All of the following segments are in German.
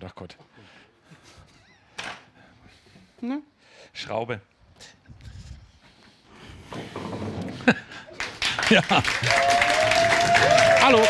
Gott, ach Gott. Ne? Schraube. ja. Hallo.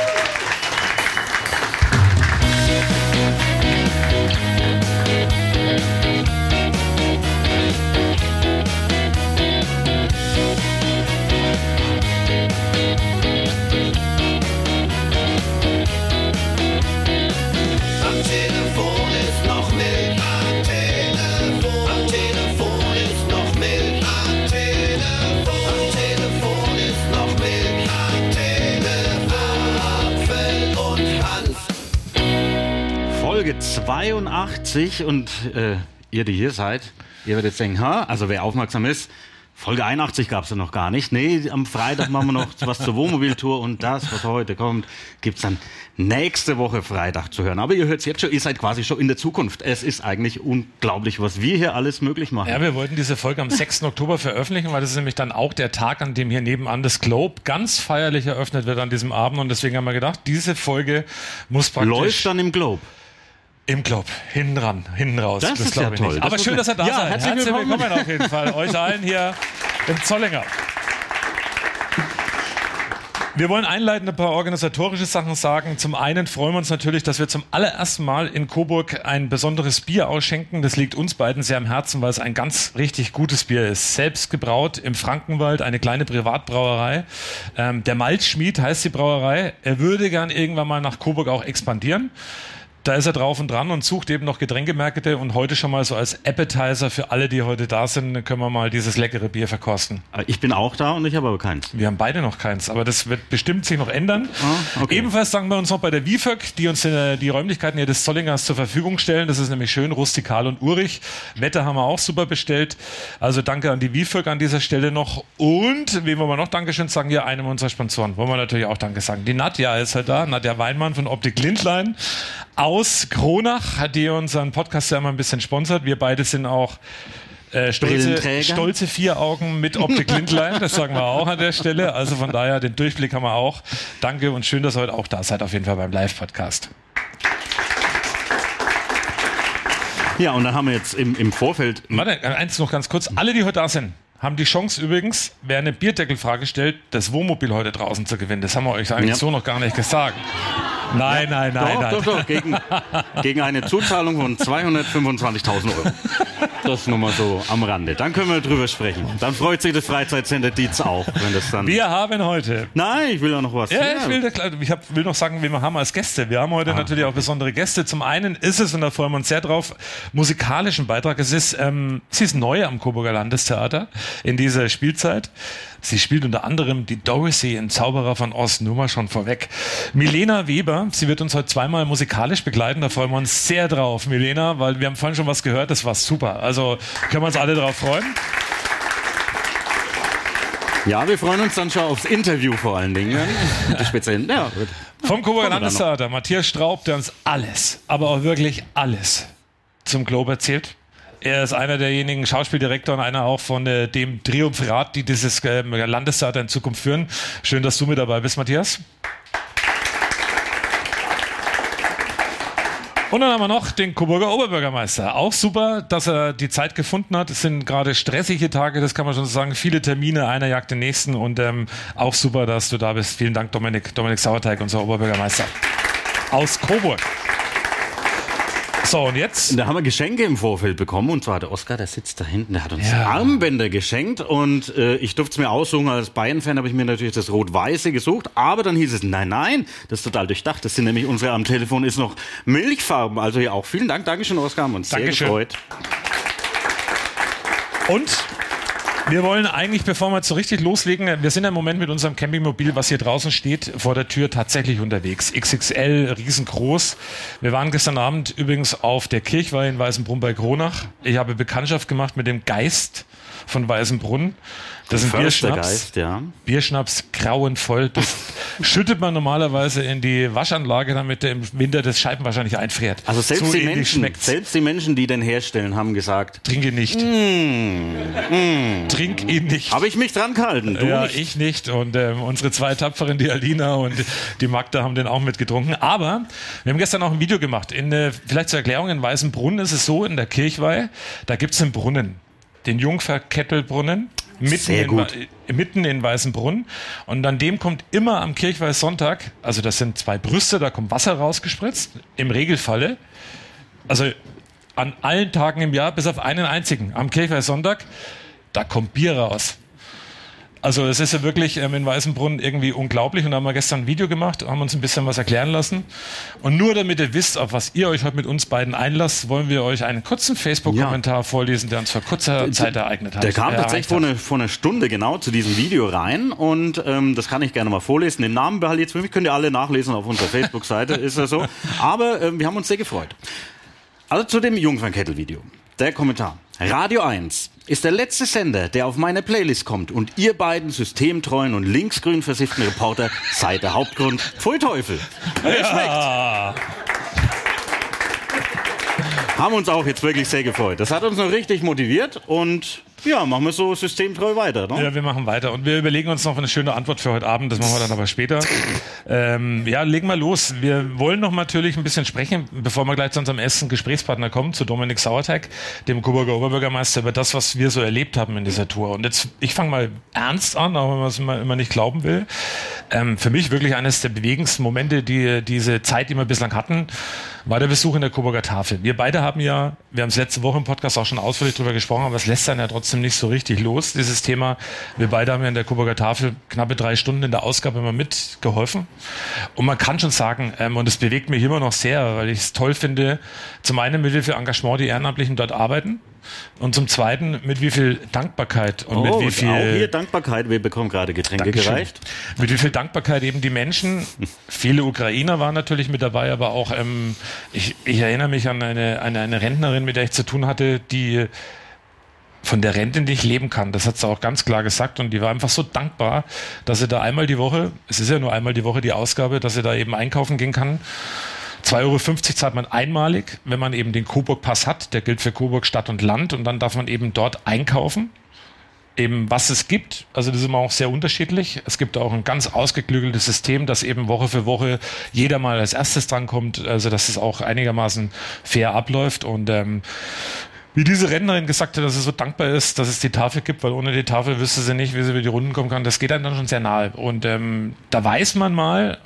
82 und äh, ihr, die hier seid, ihr werdet jetzt denken, ha, also wer aufmerksam ist, Folge 81 gab es ja noch gar nicht. Nee, am Freitag machen wir noch was zur Wohnmobiltour und das, was heute kommt, gibt's dann nächste Woche Freitag zu hören. Aber ihr hört's jetzt schon, ihr seid quasi schon in der Zukunft. Es ist eigentlich unglaublich, was wir hier alles möglich machen. Ja, wir wollten diese Folge am 6. Oktober veröffentlichen, weil das ist nämlich dann auch der Tag, an dem hier nebenan das Globe ganz feierlich eröffnet wird an diesem Abend. Und deswegen haben wir gedacht, diese Folge muss praktisch Läuft dann im Globe. Im Globe hinten ran, hinten raus. Das ist glaub ja ich toll. Das Aber muss schön, dass ihr da Ja, seid. herzlich willkommen. auf jeden Fall. Euch allen hier im Zollinger. Wir wollen einleitend ein paar organisatorische Sachen sagen. Zum einen freuen wir uns natürlich, dass wir zum allerersten Mal in Coburg ein besonderes Bier ausschenken. Das liegt uns beiden sehr am Herzen, weil es ein ganz richtig gutes Bier ist. Selbst gebraut im Frankenwald, eine kleine Privatbrauerei. Ähm, der Malzschmied heißt die Brauerei. Er würde gern irgendwann mal nach Coburg auch expandieren. Da ist er drauf und dran und sucht eben noch Getränkemärkte und heute schon mal so als Appetizer für alle, die heute da sind, können wir mal dieses leckere Bier verkosten. Ich bin auch da und ich habe aber keins. Wir haben beide noch keins, aber das wird bestimmt sich noch ändern. Ah, okay. Ebenfalls danken wir uns noch bei der WIFÖG, die uns äh, die Räumlichkeiten hier des Zollingers zur Verfügung stellen. Das ist nämlich schön rustikal und urig. Wetter haben wir auch super bestellt. Also danke an die WIFÖG an dieser Stelle noch. Und wem wollen wir noch Dankeschön sagen? Ja, einem unserer Sponsoren wollen wir natürlich auch Danke sagen. Die Nadja ist halt da, Nadja Weinmann von Optik Lindlein aus Kronach, die unseren Podcast ja immer ein bisschen sponsert. Wir beide sind auch äh, stolze, stolze vier Augen mit Optik Lindlein, das sagen wir auch an der Stelle. Also von daher, den Durchblick haben wir auch. Danke und schön, dass ihr heute auch da seid, auf jeden Fall beim Live-Podcast. Ja, und dann haben wir jetzt im, im Vorfeld Warte, eins noch ganz kurz. Alle, die heute da sind, haben die Chance übrigens, wer eine Bierdeckelfrage stellt, das Wohnmobil heute draußen zu gewinnen. Das haben wir euch eigentlich Ja. so noch gar nicht gesagt. Nein, nein, nein, doch, nein. doch, doch, gegen, gegen eine Zuzahlung von 225.000 Euro. Das nur mal so am Rande. Dann können wir drüber sprechen. Dann freut sich das Freizeitcenter Dietz auch, wenn das dann. Wir haben heute Nein, ich will auch noch was. Ja, ich will, ich hab, will noch sagen, wen wir haben als Gäste. Wir haben heute natürlich auch besondere Gäste. Zum einen ist es, und da freuen wir uns sehr drauf, musikalischen Beitrag. Es ist, ähm, sie ist neu am Coburger Landestheater in dieser Spielzeit. Sie spielt unter anderem die Dorothy in Zauberer von Oz, nur mal schon vorweg. Milena Weber, sie wird uns heute zweimal musikalisch begleiten, da freuen wir uns sehr drauf, Milena, weil wir haben vorhin schon was gehört, das war super. Also können wir uns alle drauf freuen. Ja, wir freuen uns dann schon aufs Interview vor allen Dingen. Die speziellen, ja, wird- Vom Coburger Landestheater, Matthias Straub, der uns alles, aber auch wirklich alles zum Globe erzählt. Er ist einer derjenigen Schauspieldirektor und einer auch von äh, dem Triumvirat, die dieses äh, Landestheater in Zukunft führen. Schön, dass du mit dabei bist, Matthias. Und dann haben wir noch den Coburger Oberbürgermeister. Auch super, dass er die Zeit gefunden hat. Es sind gerade stressige Tage, das kann man schon sagen. Viele Termine, einer jagt den nächsten. Und ähm, auch super, dass du da bist. Vielen Dank, Dominik, Dominik Sauerteig, unser Oberbürgermeister aus Coburg. So, und jetzt Da haben wir Geschenke im Vorfeld bekommen und zwar der Oskar, der sitzt da hinten, der hat uns Ja. Armbänder geschenkt und äh, ich durfte es mir aussuchen. Als Bayern-Fan habe ich mir natürlich das Rot-Weiße gesucht, aber dann hieß es, nein, nein, das ist total durchdacht. Das sind nämlich unsere am Telefon ist noch Milchfarben. Also ja auch vielen Dank, Dankeschön, Oskar, haben uns Dankeschön. sehr gefreut. Und wir wollen eigentlich, bevor wir so richtig loslegen, wir sind im Moment mit unserem Campingmobil, was hier draußen steht, vor der Tür tatsächlich unterwegs. XXL, riesengroß. Wir waren gestern Abend übrigens auf der Kirchweih in Weißenbrunn bei Kronach. Ich habe Bekanntschaft gemacht mit dem Geist von Weißenbrunn. Das ist ein Bierschnaps. Förstergeist, ja. Bierschnaps grauenvoll. Das, schüttet man normalerweise in die Waschanlage, damit der im Winter das Scheiben wahrscheinlich einfriert. Also selbst, so die Menschen, schmeckt's. selbst die Menschen, die den herstellen, haben gesagt, Trinke nicht. Trink ihn nicht. habe ich mich dran gehalten. Du ja, nicht. ich nicht. Und ähm, unsere zwei Tapferen, die Alina und die Magda, haben den auch mitgetrunken. Aber wir haben gestern auch ein Video gemacht. In, äh, vielleicht zur Erklärung, in Weißenbrunn ist es so, in der Kirchweih, da gibt es einen Brunnen. Den Jungferkettelbrunnen. Mitten in, mitten in Weißenbrunn. Und an dem kommt immer am Kirchweihsonntag, also das sind zwei Brüste, da kommt Wasser rausgespritzt, im Regelfalle. Also an allen Tagen im Jahr, bis auf einen einzigen, am Kirchweihsonntag, da kommt Bier raus. Also es ist ja wirklich ähm, in Weißenbrunn irgendwie unglaublich und da haben wir gestern ein Video gemacht, haben uns ein bisschen was erklären lassen. Und nur damit ihr wisst, auf was ihr euch heute mit uns beiden einlasst, wollen wir euch einen kurzen Facebook-Kommentar vorlesen, der uns vor kurzer Zeit ereignet hat. Der kam tatsächlich vor einer, vor einer Stunde genau zu diesem Video rein und ähm, das kann ich gerne mal vorlesen. Den Namen behalte ich jetzt für mich, könnt ihr alle nachlesen auf unserer Facebook-Seite, ist ja so. Aber ähm, wir haben uns sehr gefreut. Also zu dem Jungfernkettel-Video. Der Kommentar. Radio 1 ist der letzte Sender, der auf meine Playlist kommt und ihr beiden systemtreuen und linksgrün versifften Reporter seid der Hauptgrund. Pfui Teufel. Ah, Haben uns auch jetzt wirklich sehr gefreut. Das hat uns noch richtig motiviert und ja, machen wir so systemtreu weiter. Ne? ja, wir machen weiter und wir überlegen uns noch eine schöne Antwort für heute Abend. Das machen wir dann aber später. Ähm, ja, legen wir los. Wir wollen noch natürlich ein bisschen sprechen, bevor wir gleich zu unserem ersten Gesprächspartner kommen, zu Dominik Sauerteig, dem Coburger Oberbürgermeister, über das, was wir so erlebt haben in dieser Tour. Und jetzt, ich fange mal ernst an, auch wenn man es immer, immer nicht glauben will. Ähm, für mich wirklich eines der bewegendsten Momente, die diese Zeit, die wir bislang hatten, war der Besuch in der Coburger Tafel. Wir beide haben ja, wir haben es letzte Woche im Podcast auch schon ausführlich drüber gesprochen, aber es lässt dann ja trotzdem nicht so richtig los, dieses Thema. Wir beide haben ja in der Coburger Tafel knappe drei Stunden in der Ausgabe immer mitgeholfen. Und man kann schon sagen, ähm, und es bewegt mich immer noch sehr, weil ich es toll finde, zum einen mit wie viel Engagement die Ehrenamtlichen dort arbeiten und zum zweiten mit wie viel Dankbarkeit und mit Oh, wie viel auch hier Dankbarkeit. Wir bekommen gerade Getränke Dankeschön. gereicht. Mit wie viel Dankbarkeit eben die Menschen, viele Ukrainer waren natürlich mit dabei, aber auch, ähm, ich, ich erinnere mich an eine, eine, eine Rentnerin, mit der ich zu tun hatte, die von der Rente nicht leben kann. Das hat sie auch ganz klar gesagt und die war einfach so dankbar, dass sie da einmal die Woche, es ist ja nur einmal die Woche die Ausgabe, dass sie da eben einkaufen gehen kann. 2,50 Euro zahlt man einmalig, wenn man eben den Coburg-Pass hat. Der gilt für Coburg Stadt und Land und dann darf man eben dort einkaufen eben was es gibt. Also das ist immer auch sehr unterschiedlich. Es gibt auch ein ganz ausgeklügeltes System, dass eben Woche für Woche jeder mal als erstes drankommt, also dass es auch einigermaßen fair abläuft und ähm, wie diese Rentnerin gesagt hat, dass sie so dankbar ist, dass es die Tafel gibt, weil ohne die Tafel wüsste sie nicht, wie sie über die Runden kommen kann. Das geht einem dann schon sehr nahe. Und ähm, da weiß man mal,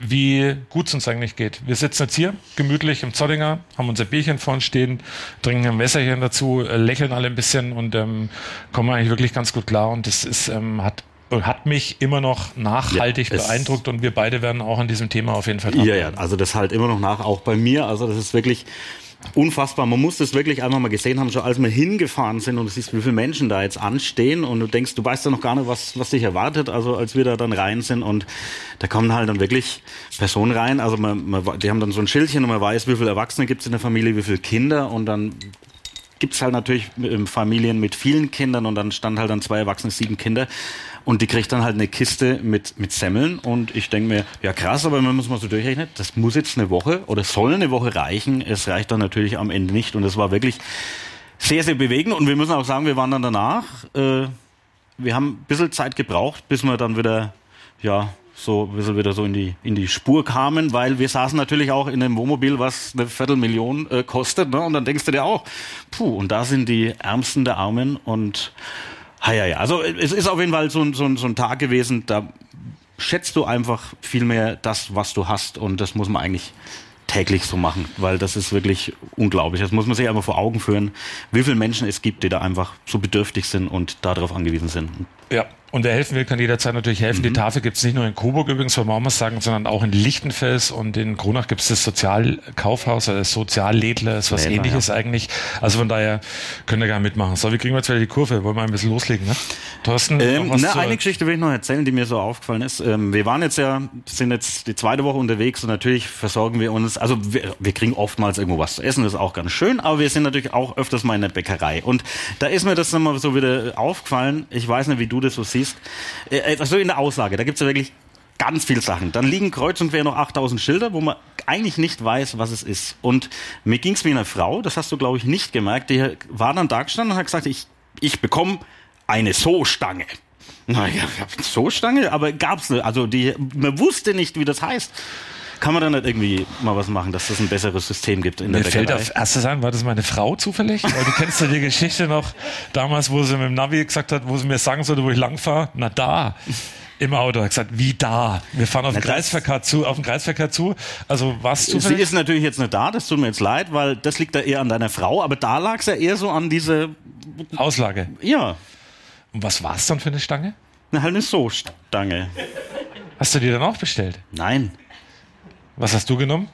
wie gut es uns eigentlich geht. Wir sitzen jetzt hier gemütlich im Zollinger, haben unser Bierchen vorn stehen, trinken ein Wässerchen dazu, äh, lächeln alle ein bisschen und ähm, kommen eigentlich wirklich ganz gut klar. Und das ist, ähm, hat, hat mich immer noch nachhaltig Ja, beeindruckt und wir beide werden auch an diesem Thema auf jeden Fall Ja, dranbleiben. ja, also das halt immer noch nach, auch bei mir. Also das ist wirklich unfassbar. Man muss das wirklich einfach mal gesehen haben, schon als wir hingefahren sind und du siehst, wie viele Menschen da jetzt anstehen und du denkst, du weißt ja noch gar nicht, was, was dich erwartet. Also als wir da dann rein sind und da kommen halt dann wirklich Personen rein. Also man, man, die haben dann so ein Schildchen und man weiß, wie viele Erwachsene gibt es in der Familie, wie viele Kinder und dann gibt's halt natürlich Familien mit vielen Kindern und dann stand halt dann zwei Erwachsene, sieben Kinder und die kriegt dann halt eine Kiste mit, mit Semmeln und ich denke mir, ja krass, aber man es mal so durchrechnet, das muss jetzt eine Woche oder soll eine Woche reichen, es reicht dann natürlich am Ende nicht und es war wirklich sehr, sehr bewegend und wir müssen auch sagen, wir waren dann danach, äh, wir haben ein bisschen Zeit gebraucht, bis wir dann wieder, ja, so ein bisschen wieder so in die, in die Spur kamen, weil wir saßen natürlich auch in einem Wohnmobil, was eine Viertelmillion äh, kostet, ne? und dann denkst du dir auch, puh, und da sind die Ärmsten der Armen und, ja, ja, ja. Also es ist auf jeden Fall so, so, so ein Tag gewesen, da schätzt du einfach viel mehr das, was du hast und das muss man eigentlich täglich so machen, weil das ist wirklich unglaublich. Das muss man sich einfach vor Augen führen, wie viele Menschen es gibt, die da einfach so bedürftig sind und darauf angewiesen sind. Ja, und wer helfen will, kann jederzeit natürlich helfen. Mhm. Die Tafel gibt es nicht nur in Coburg übrigens, wollen wir auch mal sagen, sondern auch in Lichtenfels und in Kronach gibt es das Sozialkaufhaus, also das Soziallädler, ist was Lädler, ähnliches eigentlich. Also von daher können wir gerne mitmachen. So, wie kriegen wir jetzt wieder die Kurve? Wollen wir ein bisschen loslegen, ne? Thorsten, Ähm, na, eine Geschichte will ich noch erzählen, die mir so aufgefallen ist. Ähm, wir waren jetzt ja, sind jetzt die zweite Woche unterwegs und natürlich versorgen wir uns, also wir, wir kriegen oftmals irgendwo was zu essen, das ist auch ganz schön, aber wir sind natürlich auch öfters mal in der Bäckerei. Und da ist mir das nochmal so wieder aufgefallen, ich weiß nicht, wie du das so siehst, äh, also in der Auslage, da gibt's ja wirklich ganz viel Sachen. Dann liegen kreuz und quer noch 8000 Schilder, wo man eigentlich nicht weiß, was es ist. Und mir ging es wie eine Frau, das hast du, glaube ich, nicht gemerkt, die war dann da gestanden und hat gesagt, ich, ich bekomme eine So-Stange. Naja, So-Stange? Aber gab's nicht. Also die, man wusste nicht, wie das heißt. Kann man da nicht irgendwie mal was machen, dass es ein besseres System gibt in der Mir fällt Bäckerei? auf erstes an, war das meine Frau zufällig? Weil du kennst ja die Geschichte noch damals, wo sie mit dem Navi gesagt hat, wo sie mir sagen sollte, wo ich lang fahre. Na da. Im Auto. Hat gesagt, wie da? Wir fahren auf den Na, das- Kreisverkehr zu, auf den Kreisverkehr zu. Also was Sie zufällig? ist natürlich jetzt nicht da, das tut mir jetzt leid, weil das liegt da eher an deiner Frau, aber da lag es ja eher so an diese, Auslage. ja, Und was war es dann für eine Stange? eine halt eine So-Stange. Hast du die dann auch bestellt? Nein, Was hast du genommen?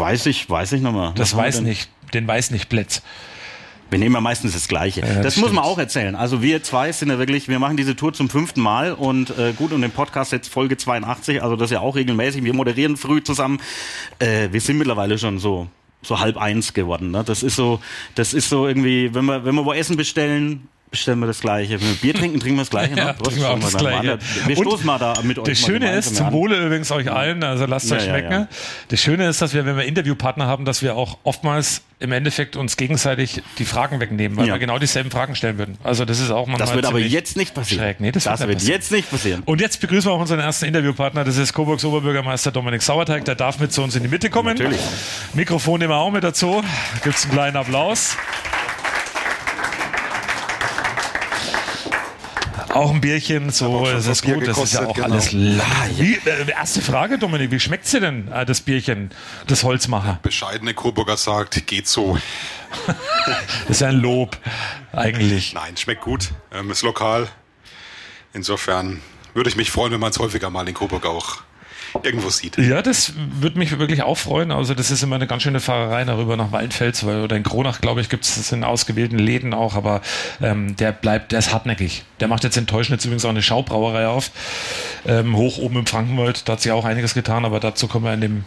weiß ich, weiß ich nochmal. Das weiß nicht. Den weiß nicht Plätz. Wir nehmen ja meistens das Gleiche. das das muss man auch erzählen. Also wir zwei sind ja wirklich, wir machen diese Tour zum fünften Mal und äh, gut, und den Podcast jetzt Folge 82, also das ist ja auch regelmäßig. Wir moderieren früh zusammen. Äh, wir sind mittlerweile schon so so halb eins geworden. Ne? Das ist so, das ist so irgendwie, wenn wir wenn wir wo Essen bestellen, bestellen wir das Gleiche. Wenn wir Bier trinken, trinken wir das Gleiche. Ne? Ja, trinken wir auch das dann mal. Gleiche. Wir Und stoßen mal da mit euch. Das Schöne ist, zum. Wohle übrigens euch allen, also lasst Ja, euch schmecken. ja. Das Schöne ist, dass wir, wenn wir Interviewpartner haben, dass wir auch oftmals im Endeffekt uns gegenseitig die Fragen wegnehmen, weil wir genau dieselben Fragen stellen würden. Also das ist auch manchmal Das wird aber jetzt nicht passieren. Schräg. Nee, das, das wird, wird jetzt nicht passieren. Und jetzt begrüßen wir auch unseren ersten Interviewpartner, das ist Coburgs Oberbürgermeister Dominik Sauerteig, der darf mit zu uns in die Mitte kommen. Natürlich. Mikrofon nehmen wir auch mit dazu. Gibt's einen kleinen Applaus. Auch ein Bierchen, so das ist Bier gut, das ist ja gekostet, auch genau. alles la. Wie, äh, erste Frage, Dominik, wie schmeckt's dir denn, äh, das Bierchen, das Holzmacher? bescheidene Coburger sagt, geht so. Das ist ja ein Lob, eigentlich. Nein, schmeckt gut, ähm, ist lokal. Insofern würde ich mich freuen, wenn man es häufiger mal in Coburg auch irgendwo sieht. Ja, das würde mich wirklich auch freuen. Also das ist immer eine ganz schöne Fahrerei darüber nach Waldfels, weil oder in Kronach, glaube ich, gibt es das in ausgewählten Läden auch, aber ähm, der bleibt, der ist hartnäckig. Der macht jetzt in Teuschnitz übrigens auch eine Schaubrauerei auf, ähm, hoch oben im Frankenwald. Da hat sich auch einiges getan, aber dazu kommen wir in dem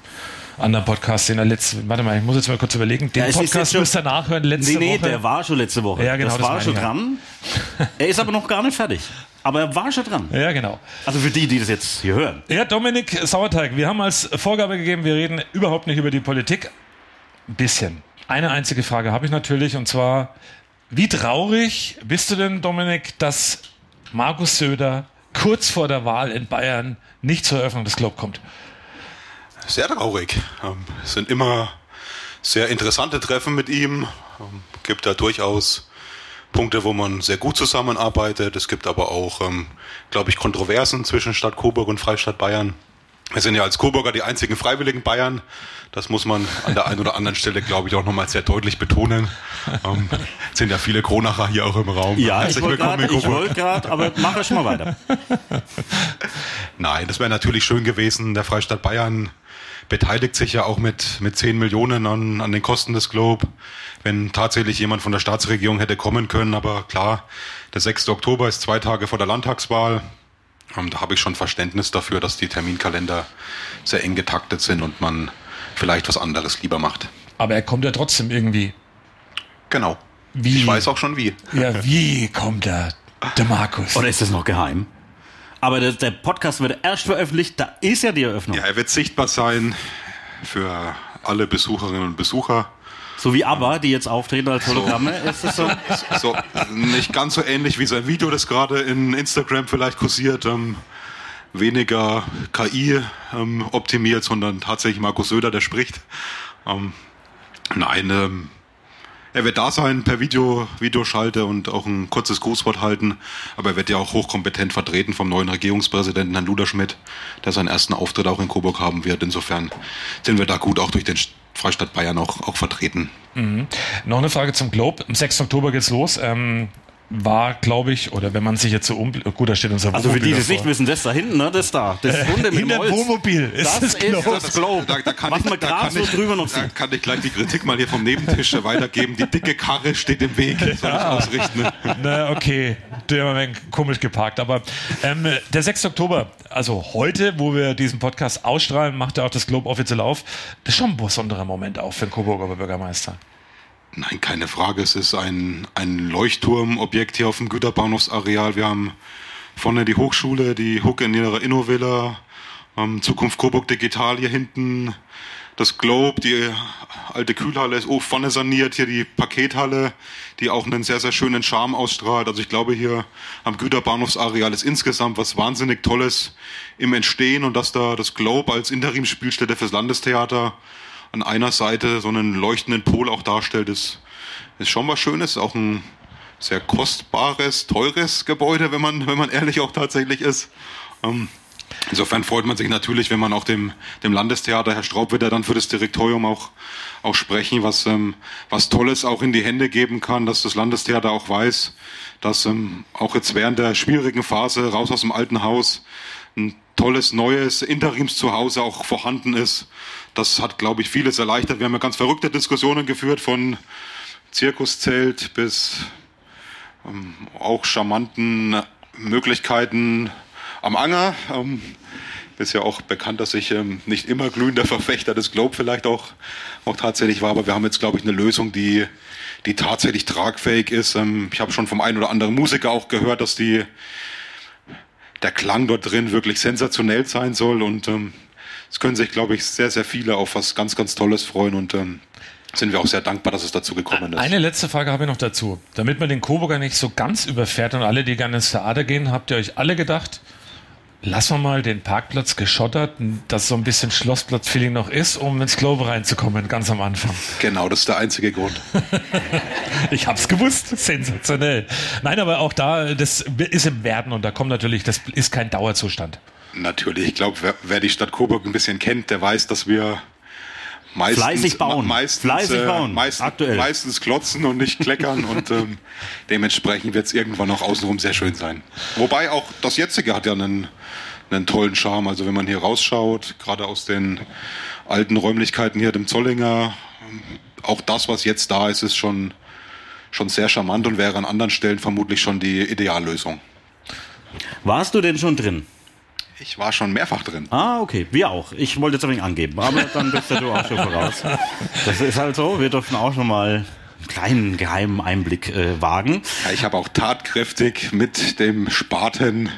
anderen Podcast, den er letzte, warte mal, ich muss jetzt mal kurz überlegen. Den Ja, es ist Podcast jetzt schon- müsst ihr nachhören, letzte Nee, nee, Woche. der war schon letzte Woche. Ja, genau, das das war schon dran. Er ist aber noch gar nicht fertig. Aber er war schon dran. ja, genau. Also für die, die das jetzt hier hören. Ja, Dominik Sauerteig, wir haben als Vorgabe gegeben, wir reden überhaupt nicht über die Politik. Ein bisschen. Eine einzige Frage habe ich natürlich und zwar, wie traurig bist du denn, Dominik, dass Markus Söder kurz vor der Wahl in Bayern nicht zur Eröffnung des Club kommt? Sehr traurig. Ähm, es sind immer sehr interessante Treffen mit ihm. Ähm, gibt da durchaus Punkte, wo man sehr gut zusammenarbeitet. Es gibt aber auch, ähm, glaube ich, Kontroversen zwischen Stadt Coburg und Freistadt Bayern. Wir sind ja als Coburger die einzigen freiwilligen Bayern. Das muss man an der einen oder anderen Stelle, glaube ich, auch nochmal sehr deutlich betonen. Ähm, es sind ja viele Kronacher hier auch im Raum. Ja, ich Herzlich ich wollte gerade, aber mach es schon mal weiter. Nein, das wäre natürlich schön gewesen. Der Freistaat Bayern beteiligt sich ja auch mit, mit 10 Millionen an, an den Kosten des Globe. Wenn tatsächlich jemand von der Staatsregierung hätte kommen können, aber klar, der 6. Oktober ist zwei Tage vor der Landtagswahl. Ähm, da habe ich schon Verständnis dafür, dass die Terminkalender sehr eng getaktet sind und man vielleicht was anderes lieber macht. Aber er kommt ja trotzdem irgendwie. Genau. Wie? Ich weiß auch schon wie. Ja, wie kommt er, der Markus? Oder ist das noch geheim? Aber der, der Podcast wird erst veröffentlicht, da ist ja die Eröffnung. Ja, er wird sichtbar sein für alle Besucherinnen und Besucher. So wie ABBA, die jetzt auftreten als Hologramme. Ist das so? so nicht ganz so ähnlich wie sein Video, das gerade in Instagram vielleicht kursiert. Ähm, weniger KI ähm, optimiert, sondern tatsächlich Markus Söder, der spricht. Ähm, nein, ähm, er wird da sein per Video, Videoschalte und auch ein kurzes Grußwort halten. Aber er wird ja auch hochkompetent vertreten vom neuen Regierungspräsidenten Herrn Luderschmidt, der seinen ersten Auftritt auch in Coburg haben wird. Insofern sind wir da gut auch durch den Freistaat Bayern auch, auch vertreten. Noch eine Frage zum Globe. Am 6. Oktober geht's los. Ähm, war, glaube ich, oder wenn man sich jetzt so um... Gut, da steht unser Also für die, die es nicht wissen, das da hinten, ne, das da. Das Runde mit Hinter dem Holz. Wohnmobil ist Das das ist Globe. das Globe. Da, da kann Was ich, man da so ich, drüber noch Da kann ich gleich die Kritik mal hier vom Nebentisch weitergeben. Die dicke Karre steht im Weg. Soll ich ausrichten? Na, okay, der war ein wenig komisch geparkt. Aber ähm, der 6. Oktober, also heute, wo wir diesen Podcast ausstrahlen, macht er auch das Globe offiziell auf. Das ist schon ein besonderer Moment auch für den Coburger Bürgermeister. Nein, keine Frage. Es ist ein, ein Leuchtturmobjekt hier auf dem Güterbahnhofsareal. Wir haben Vorne die Hochschule, die Hook in ihrer Innovilla, ähm, Zukunft Coburg Digital hier hinten, das Globe, die alte Kühlhalle ist oh, vorne saniert, hier die Pakethalle, die auch einen sehr, sehr schönen Charme ausstrahlt. Also ich glaube hier am Güterbahnhofsareal ist insgesamt was wahnsinnig Tolles im Entstehen und dass da das Globe als Interimsspielstätte fürs Landestheater an einer Seite so einen leuchtenden Pol auch darstellt, ist, ist schon was Schönes, auch ein sehr kostbares, teures Gebäude, wenn man, wenn man ehrlich auch tatsächlich ist. Ähm, Insofern freut man sich natürlich, wenn man auch dem, dem Landestheater, Herr Straub wird ja dann für das Direktorium auch, auch sprechen, was, ähm, was Tolles auch in die Hände geben kann, dass das Landestheater auch weiß, dass ähm, auch jetzt während der schwierigen Phase raus aus dem alten Haus ein tolles neues Interimszuhause auch vorhanden ist. Das hat, glaube ich, vieles erleichtert. Wir haben ja ganz verrückte Diskussionen geführt von Zirkuszelt bis ähm, auch charmanten Möglichkeiten am Anger. Ähm, ist ja auch bekannt, dass ich ähm, nicht immer glühender Verfechter des Globe vielleicht auch, auch tatsächlich war, aber wir haben jetzt, glaube ich, eine Lösung, die, die tatsächlich tragfähig ist. Ähm, ich habe schon vom einen oder anderen Musiker auch gehört, dass die, der Klang dort drin wirklich sensationell sein soll und ähm, es können sich, glaube ich, sehr, sehr viele auf was ganz, ganz Tolles freuen und ähm, sind wir auch sehr dankbar, dass es dazu gekommen ist. Eine letzte Frage habe ich noch dazu. Damit man den Coburger nicht so ganz überfährt und alle, die gerne ins Theater gehen, habt ihr euch alle gedacht, lassen wir mal den Parkplatz geschottert, dass so ein bisschen Schlossplatz-Feeling noch ist, um ins Globe reinzukommen, ganz am Anfang. Genau, das ist der einzige Grund. Ich hab's gewusst, sensationell. Nein, aber auch da, das ist im Werden und da kommt natürlich, das ist kein Dauerzustand. Natürlich, ich glaube, wer, wer die Stadt Coburg ein bisschen kennt, der weiß, dass wir meistens, Fleißig bauen. me- Meistens, Fleißig äh, bauen. Meistens, Aktuell. meistens klotzen und nicht kleckern und ähm, dementsprechend wird es irgendwann auch außenrum sehr schön sein. Wobei auch das jetzige hat ja einen, einen tollen Charme. Also wenn man hier rausschaut, gerade aus den alten Räumlichkeiten hier dem Zollinger, ähm, auch das, was jetzt da ist, ist schon, schon sehr charmant und wäre an anderen Stellen vermutlich schon die Ideallösung. Warst du denn schon drin? Ich war schon mehrfach drin. Ah, okay. Wir auch. Ich wollte jetzt ein wenig angeben, aber dann bist ja du auch schon voraus. Das ist halt so. Wir dürfen auch schon mal einen kleinen geheimen Einblick äh, wagen. Ja, ich habe auch tatkräftig mit dem Spaten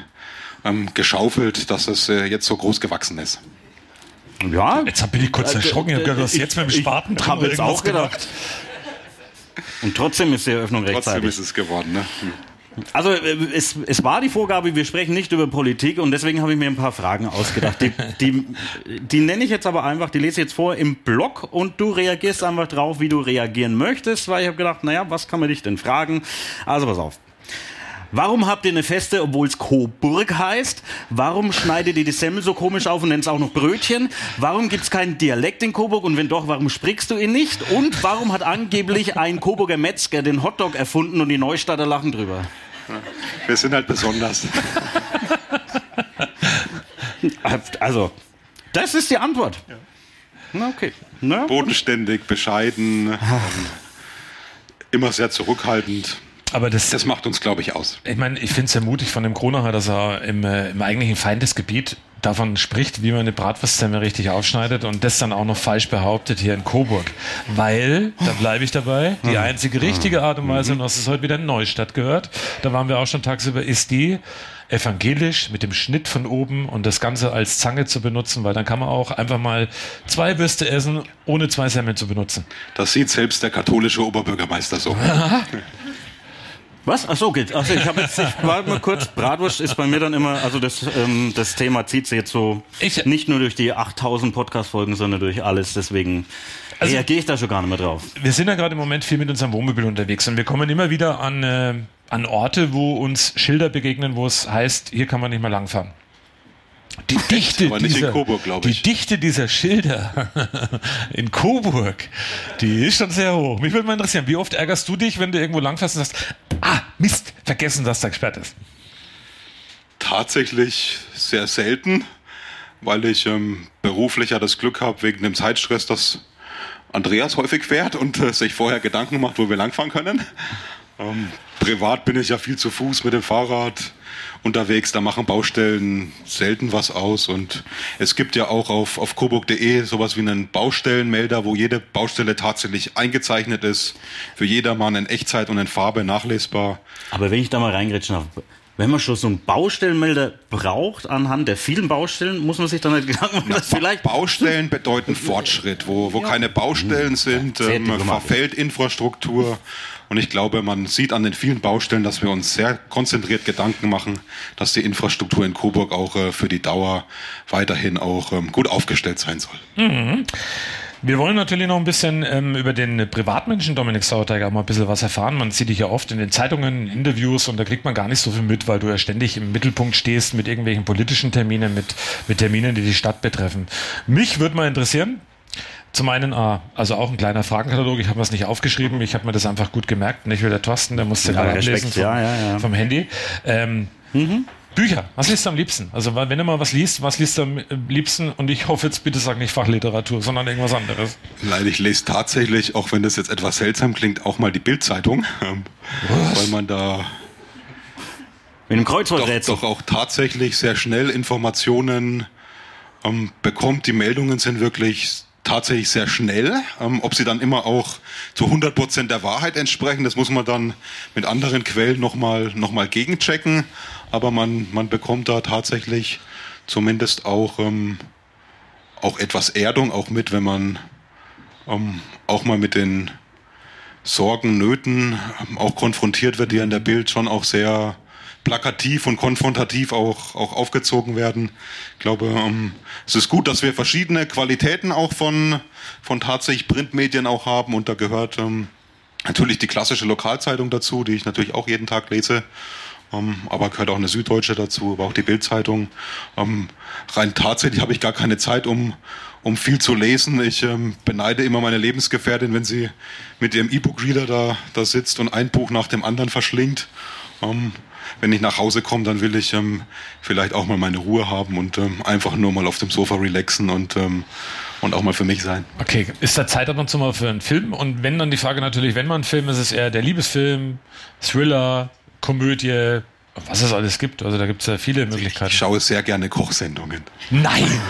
ähm, geschaufelt, dass es äh, jetzt so groß gewachsen ist. Ja, Jetzt bin ich kurz erschrocken, ich habe gedacht, hast jetzt mit dem Spaten Ich habe jetzt auch gedacht. Und trotzdem ist die Eröffnung Trotzdem rechtzeitig. ist es geworden. Ne? Hm. Also äh, es, es war die Vorgabe, wir sprechen nicht über Politik und deswegen habe ich mir ein paar Fragen ausgedacht. Die, die, die nenne ich jetzt aber einfach, die lese ich jetzt vor im Blog und du reagierst einfach drauf, wie du reagieren möchtest, weil ich habe gedacht, naja, was kann man dich denn fragen? Also pass auf. Warum habt ihr eine Feste, obwohl es Coburg heißt? Warum schneidet ihr die Semmel so komisch auf und nennt es auch noch Brötchen? Warum gibt es keinen Dialekt in Coburg und wenn doch, warum sprichst du ihn nicht? Und warum hat angeblich ein Coburger Metzger den Hotdog erfunden und die Neustadter lachen drüber? Wir sind halt besonders. Also, das ist die Antwort. Na, okay. Na, Bodenständig, bescheiden, ähm, immer sehr zurückhaltend. Aber das, Das macht uns, glaube ich, aus. ich meine, ich finde es sehr mutig von dem Kronacher, dass er im, äh, im eigentlichen Feindesgebiet davon spricht, wie man eine Bratwurstsemmel richtig aufschneidet und das dann auch noch falsch behauptet hier in Coburg. Weil, da bleibe ich dabei, die einzige richtige Art und Weise, und das ist heute wieder in Neustadt gehört, da waren wir auch schon tagsüber, ist die evangelisch mit dem Schnitt von oben und das Ganze als Zange zu benutzen, weil dann kann man auch einfach mal zwei Würste essen, ohne zwei Semmeln zu benutzen. Das sieht selbst der katholische Oberbürgermeister so. was? Ach so, geht. Ach so, ich habe jetzt, ich warte mal kurz. Bratwurst ist bei mir dann immer, also das, ähm, das Thema zieht sich jetzt so Ich- nicht nur durch die 8000 Podcast-Folgen, sondern durch alles. Deswegen Also- reagiere ich da schon gar nicht mehr drauf. wir sind ja gerade im Moment viel mit unserem Wohnmobil unterwegs und wir kommen immer wieder an, äh, an Orte, wo uns Schilder begegnen, wo es heißt, hier kann man nicht mehr langfahren. Die Dichte, dieser, Coburg, die ich. Dichte dieser Schilder in Coburg, die ist schon sehr hoch. Mich würde mal interessieren, wie oft ärgerst du dich, wenn du irgendwo langfährst und sagst, ah, Mist, vergessen, dass da gesperrt ist. Tatsächlich sehr selten, weil ich ähm, beruflich ja das Glück habe, wegen dem Zeitstress, dass Andreas häufig fährt und äh, sich vorher Gedanken macht, wo wir langfahren können. Ähm, privat bin ich ja viel zu Fuß mit dem Fahrrad unterwegs, da machen Baustellen selten was aus und es gibt ja auch auf, auf coburg.de sowas wie einen Baustellenmelder, wo jede Baustelle tatsächlich eingezeichnet ist, für jedermann in Echtzeit und in Farbe nachlesbar. Aber wenn ich da mal reingrätschen darf, Wenn man schon so einen Baustellenmelder braucht, anhand der vielen Baustellen, muss man sich dann nicht Gedanken machen, dass vielleicht Baustellen bedeuten Fortschritt. Wo, wo keine Baustellen sind, Sehr ähm, verfällt Infrastruktur. Und ich glaube, man sieht an den vielen Baustellen, dass wir uns sehr konzentriert Gedanken machen, dass die Infrastruktur in Coburg auch äh, für die Dauer weiterhin auch ähm, gut aufgestellt sein soll. Wir wollen natürlich noch ein bisschen ähm, über den Privatmenschen Dominik Sauerteiger mal ein bisschen was erfahren. Man sieht dich ja oft in den Zeitungen, in Interviews und da kriegt man gar nicht so viel mit, weil du ja ständig im Mittelpunkt stehst mit irgendwelchen politischen Terminen, mit, mit Terminen, die die Stadt betreffen. Mich würde mal interessieren, zum einen, ah, also auch ein kleiner Fragenkatalog. Ich habe mir das nicht aufgeschrieben. Ich habe mir das einfach gut gemerkt. Nicht wie der Thorsten, der musste Ja, ablesen vom, Ja, ja, ja. vom Handy. Ähm, Bücher. Was liest du am liebsten? Also wenn du mal was liest, was liest du am äh, liebsten? Und ich hoffe jetzt bitte sag nicht Fachliteratur, sondern irgendwas anderes. Leider, ich lese tatsächlich, auch wenn das jetzt etwas seltsam klingt, auch mal die Bildzeitung, ähm, weil man da mit einem doch, Kreuzworträtsel. doch auch tatsächlich sehr schnell Informationen ähm, bekommt. Die Meldungen sind wirklich tatsächlich sehr schnell. Ähm, ob sie dann immer auch zu 100 Prozent der Wahrheit entsprechen, das muss man dann mit anderen Quellen nochmal noch mal gegenchecken. Aber man, man bekommt da tatsächlich zumindest auch, ähm, auch etwas Erdung auch mit, wenn man ähm, auch mal mit den Sorgen, Nöten ähm, auch konfrontiert wird, die an der Bild schon auch sehr plakativ und konfrontativ auch, auch aufgezogen werden. Ich glaube, ähm, es ist gut, dass wir verschiedene Qualitäten auch von, von tatsächlich Printmedien auch haben und da gehört ähm, natürlich die klassische Lokalzeitung dazu, die ich natürlich auch jeden Tag lese. Ähm, aber gehört auch eine Süddeutsche dazu, aber auch die Bildzeitung. Ähm, rein tatsächlich habe ich gar keine Zeit, um, um viel zu lesen. Ich ähm, beneide immer meine Lebensgefährtin, wenn sie mit ihrem E-Book-Reader da, da sitzt und ein Buch nach dem anderen verschlingt. Ähm, wenn ich nach Hause komme, dann will ich ähm, vielleicht auch mal meine Ruhe haben und ähm, einfach nur mal auf dem Sofa relaxen und, ähm, und auch mal für mich sein. Okay, ist da Zeit ab und zu mal für einen Film? Und wenn dann die Frage natürlich, wenn man einen Film, ist es eher der Liebesfilm, Thriller, Komödie, was es alles gibt. Also da gibt es ja viele Möglichkeiten. Ich schaue sehr gerne Kochsendungen. Nein!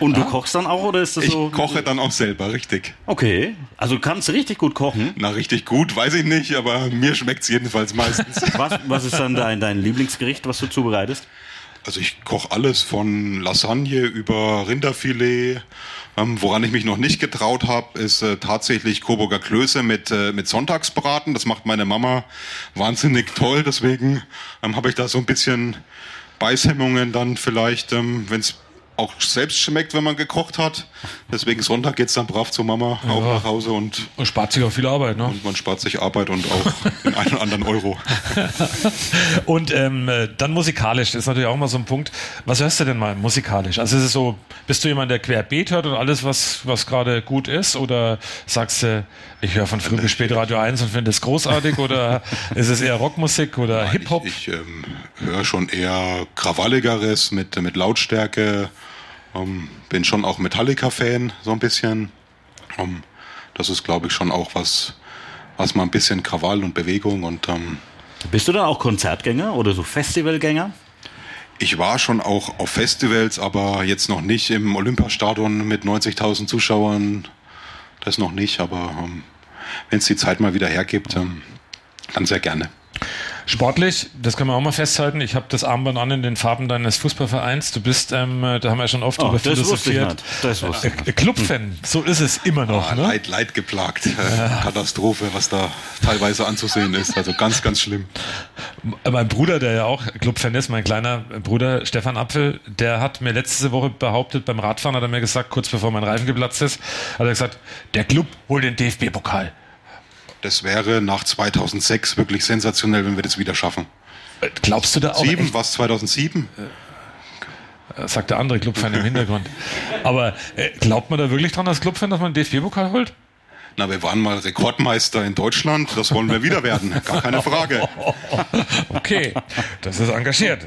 Und du kochst dann auch oder ist das Ich so? koche dann auch selber, richtig. Okay, also du kannst richtig gut kochen. Na, richtig gut, weiß ich nicht, aber mir schmeckt's jedenfalls meistens. Was, was ist dann dein, dein Lieblingsgericht, was du zubereitest? Also ich koche alles von Lasagne über Rinderfilet. Ähm, woran ich mich noch nicht getraut habe, ist äh, tatsächlich Coburger Klöße mit, äh, mit Sonntagsbraten. Das macht meine Mama wahnsinnig toll. Deswegen ähm, habe ich da so ein bisschen Beißhemmungen dann vielleicht, ähm, wenn es auch selbst schmeckt, wenn man gekocht hat. Deswegen Sonntag geht's dann brav zur Mama auch Ja. nach Hause und, Und spart sich auch viel Arbeit, ne? und man spart sich Arbeit und auch den einen oder anderen Euro. Und ähm, äh, dann musikalisch, das ist natürlich auch mal so ein Punkt. Was hörst du denn mal musikalisch? Also ist es so, bist du jemand, der querbeet hört und alles, was, was gerade gut ist? Oder sagst du, ich höre von früh bis spät Radio 1 und finde es großartig? Oder ist es eher Rockmusik oder Hip-Hop? Ich, ich ähm, höre schon eher krawalligeres mit, mit Lautstärke. Ähm, bin schon auch Metallica-Fan, so ein bisschen. Ähm, das ist, glaube ich, schon auch was, was mal ein bisschen Krawall und Bewegung. Und ähm, Bist du dann auch Konzertgänger oder so Festivalgänger? ich war schon auch auf Festivals, aber jetzt noch nicht im Olympiastadion mit 90.000 Zuschauern. Das noch nicht, aber ähm, wenn es die Zeit mal wieder hergibt, ähm, dann sehr gerne. Sportlich, das können wir auch mal festhalten. Ich habe das Armband an in den Farben deines Fußballvereins. Du bist, ähm, äh, da haben wir ja schon oft Oh, drüber philosophiert. Das wusste ich Äh, Clubfan, so ist es immer noch. Ah, Ne? Leid, Leid geplagt. Äh, Katastrophe, was da teilweise anzusehen ist. Also ganz, ganz schlimm. Mein Bruder, der ja auch Clubfan ist, mein kleiner Bruder Stefan Apfel, der hat mir letzte Woche behauptet, beim Radfahren hat er mir gesagt, kurz bevor mein Reifen geplatzt ist, hat er gesagt, der Club holt den DFB-Pokal. Das wäre nach 2006 wirklich sensationell, wenn wir das wieder schaffen. Äh, Glaubst du da auch? Sieben, was 2007? Äh, sagt der andere Clubfan im Hintergrund. Aber äh, glaubt man da wirklich dran als Clubfan, dass man den DFB-Pokal holt? Na, wir waren mal Rekordmeister in Deutschland. Das wollen wir wieder werden. Gar keine Frage. Okay, das ist engagiert.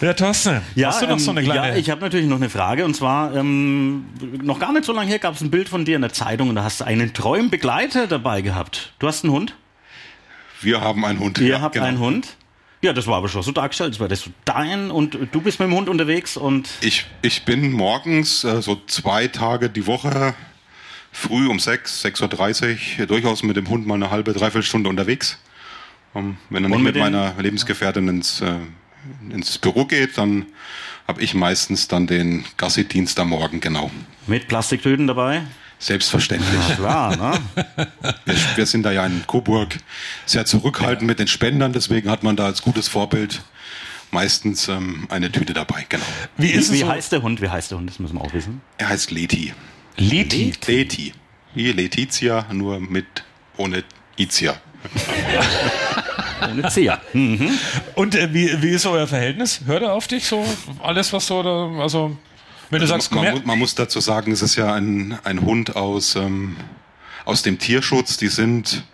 Ja, Thorsten, hast du noch ähm, so eine kleine... Ja, ich habe natürlich noch eine Frage. Und zwar, ähm, noch gar nicht so lange her gab es ein Bild von dir in der Zeitung und da hast du einen treuen Begleiter dabei gehabt. Du hast einen Hund? Wir haben einen Hund. Ihr Ja, habt genau. einen Hund? Ja, das war aber schon so dargestellt. Das war das so dein und du bist mit dem Hund unterwegs und Ich, ich bin morgens äh, so zwei Tage die Woche früh um sechs, 6.30 Uhr durchaus mit dem Hund mal eine halbe, dreiviertel Stunde unterwegs. Ähm, wenn er Und nicht mit mit meiner Lebensgefährtin ins, äh, ins Büro geht, dann habe ich meistens dann den Gassi-Dienst am Morgen, genau. Mit Plastiktüten dabei? Selbstverständlich. Na klar, ne? Wir, wir sind da ja in Coburg sehr zurückhaltend mit den Spendern, deswegen hat man da als gutes Vorbild meistens ähm, eine Tüte dabei, genau. Wie Wie, ist wie so? heißt der Hund? Wie heißt der Hund? Das müssen wir auch wissen. Er heißt Leti. Leti. Leti. Wie Letizia, nur mit ohne Izia. Ohne Zieher. Hm. Und äh, wie, wie ist euer Verhältnis? Hört er auf dich so? Alles, was so, da, also, wenn du sagst, komm man, man muss dazu sagen, es ist ja ein, ein Hund aus, ähm, aus dem Tierschutz. Die sind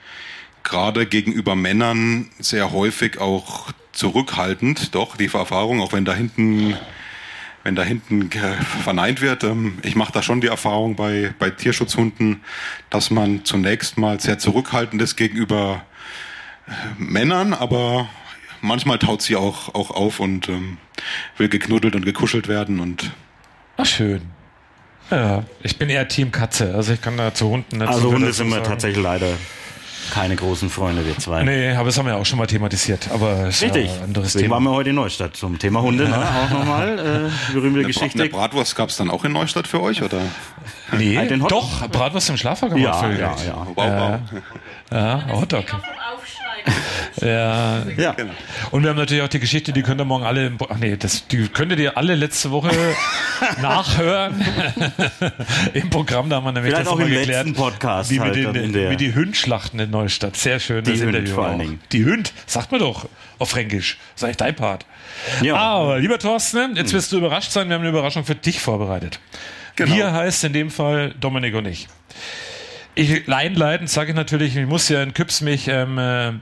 gerade gegenüber Männern sehr häufig auch zurückhaltend. Doch, die Erfahrung, auch wenn da hinten, wenn da hinten verneint wird. Ähm, ich mache da schon die Erfahrung bei, bei Tierschutzhunden, dass man zunächst mal sehr zurückhaltend ist gegenüber Männern, aber manchmal taut sie auch, auch auf und ähm, will geknuddelt und gekuschelt werden und Ach, schön. Ja, ich bin eher Team Katze, also ich kann da zu Hunden nicht so Also Hunde sind wir tatsächlich leider keine großen Freunde, wir zwei. Nee, aber das haben wir auch schon mal thematisiert. Aber ist Richtig. Ja ein anderes Deswegen Thema. waren wir heute in Neustadt zum Thema Hunde. Ne? Auch nochmal. Äh, berühmte Eine, Bra Geschichte. eine Bratwurst gab es dann auch in Neustadt für euch, oder? Nee, Halt doch, Bratwurst im Schlafwagen gemacht. ja, für ja, dich. ja. Wow, wow. Ja, Hotdog. Ja. Ja. Und wir haben natürlich auch die Geschichte, die könnt ihr morgen alle, ach nee, das, die könntet ihr alle letzte Woche nachhören im Programm. Da haben wir nämlich Vielleicht das auch im geklärt, letzten Podcast wie, halt den, wie die Hündschlachten in Neustadt. Sehr schön. Die das Hünd Interview vor allen. Dingen. Die Hünd, sagt man doch auf Fränkisch. Sag ich dein Part. Ja. Aber lieber Thorsten, jetzt wirst du überrascht sein. Wir haben eine Überraschung für dich vorbereitet. Genau. Wir heißt in dem Fall Dominik und ich. Ich einleitend sage ich natürlich, ich muss ja in Küps mich ähm, äh,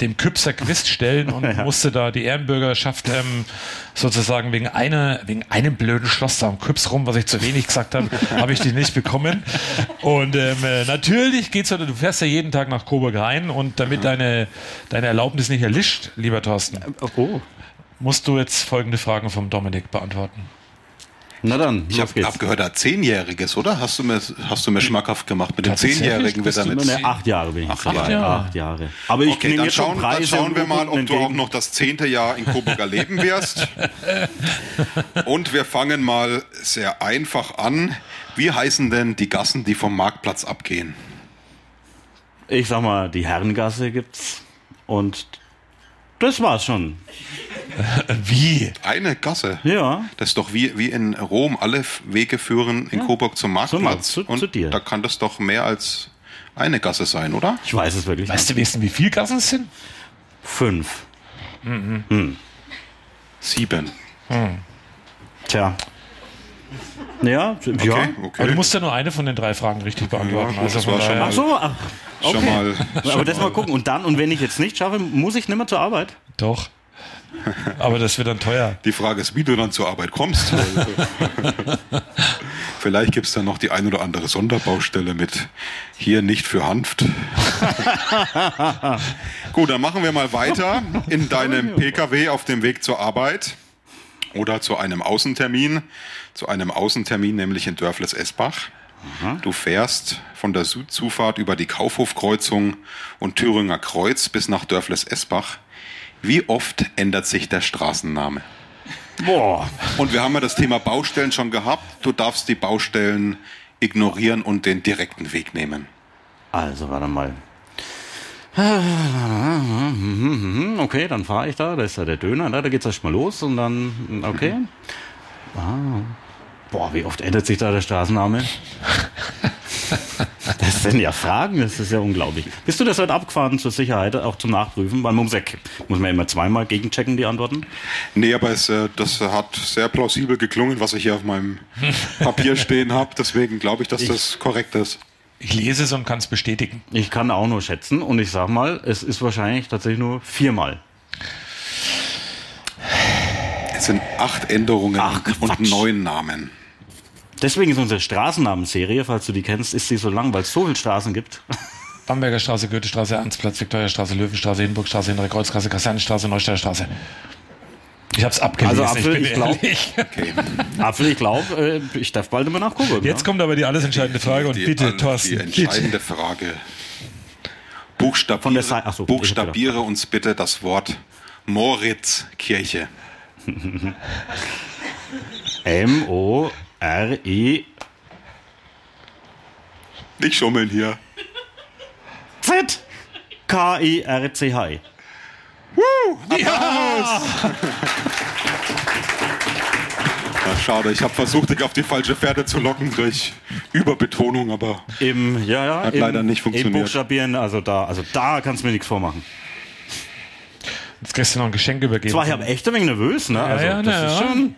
dem Küpser Quiz stellen und musste da die Ehrenbürgerschaft ähm, sozusagen wegen einer wegen einem blöden Schloss da am Küps rum, was ich zu wenig gesagt habe, habe ich die nicht bekommen. Und ähm, äh, natürlich geht's ja, du fährst ja jeden Tag nach Coburg rein und damit deine deine Erlaubnis nicht erlischt, lieber Thorsten, Oh. musst du jetzt folgende Fragen vom Dominik beantworten. Na dann, Ich habe geht's. hab gehört, er hat Zehnjähriges, oder? Hast du mir, hast du mir schmackhaft gemacht. Mit dem? Zehnjährigen wird er Bist mit. Ne, acht Jahre bin ich. Acht dabei. Jahre. Acht Jahre. Aber ich Okay, dann schauen, dann schauen wir mal, ob du auch noch das zehnte Jahr in Coburg erleben wirst. Und wir fangen mal sehr einfach an. Wie heißen denn die Gassen, die vom Marktplatz abgehen? Ich sag mal, die Herrengasse gibt's. Und das war's schon. Wie? Eine Gasse. Ja. Das ist doch wie, wie in Rom. Alle Wege führen in Coburg zum Marktplatz. Markt, zu- Und zu dir. da kann das doch mehr als eine Gasse sein, oder? Ich weiß es wirklich Weißt du, nicht. wissen, wie viel Gassen es sind? Fünf. Sieben. Tja. Ja, ja. Okay, Aber okay. du musst ja nur eine von den drei Fragen richtig beantworten. Ja, also das war schon Ach so, ach, Schon okay. mal. Aber schon das mal gucken. Und dann, und wenn ich jetzt nicht schaffe, muss ich nicht mehr zur Arbeit? Doch. Aber das wird dann teuer. Die Frage ist, wie du dann zur Arbeit kommst. Vielleicht gibt es dann noch die ein oder andere Sonderbaustelle mit hier nicht für Hanft. Gut, dann machen wir mal weiter in deinem Pkw auf dem Weg zur Arbeit oder zu einem Außentermin. Zu einem Außentermin, nämlich in Dörfles-Esbach. Du fährst von der Südzufahrt über die Kaufhofkreuzung und Thüringer Kreuz bis nach Dörfles-Esbach. Wie oft ändert sich der Straßenname? Boah. Und wir haben ja das Thema Baustellen schon gehabt. Du darfst die Baustellen ignorieren und den direkten Weg nehmen. Also, warte mal. Okay, dann fahre ich da, da ist ja der Döner, da, da geht's erst mal los und dann, okay. Ah. Boah, wie oft ändert sich da der Straßenname? Das sind ja Fragen, das ist ja unglaublich. Bist du das heute abgefahren zur Sicherheit, auch zum Nachprüfen? Weil man muss, man immer zweimal gegenchecken, die Antworten. Nee, aber es, äh, das hat sehr plausibel geklungen, was ich hier auf meinem Papier stehen habe. Deswegen glaube ich, dass das korrekt ist. Ich lese es und kann es bestätigen. Ich kann auch nur schätzen und ich sag mal, es ist wahrscheinlich tatsächlich nur viermal. Es sind acht Änderungen Ach, und neun Namen. Deswegen ist unsere Straßennamenserie, falls du die kennst, ist sie so lang, weil es so viele Straßen gibt. Bamberger Straße, Goethestraße, Ernstplatz, Viktoriastraße, Löwenstraße, Hinburgstraße, Hintere Kreuzstraße, Kasernenstraße, Neustadter Straße. Ich habe es abgelesen. Also Apfel, bin ich glaub- ehrlich. Apfel, ich glaube, äh, ich darf bald immer nach Coburg. Jetzt ne? kommt aber die alles entscheidende Frage und Die, bitte, alle- Thorsten, Die bitte. entscheidende Frage. Buchstabiere, Von der Seite- so, buchstabiere uns bitte das Wort Moritzkirche. M-O-R-I Nicht schummeln hier. Z K-I-R-C-H. Ja, schade, ich habe versucht, dich auf die falsche Pferde zu locken durch Überbetonung, aber Im, ja, ja, Hat im, leider nicht funktioniert. Im Buchstabieren, also da, also da kannst du mir nichts vormachen. Jetzt kriegst du noch ein Geschenk übergeben. Zwar, ich habe echt ein wenig nervös, ne? Also, ja, das na ist ja. schon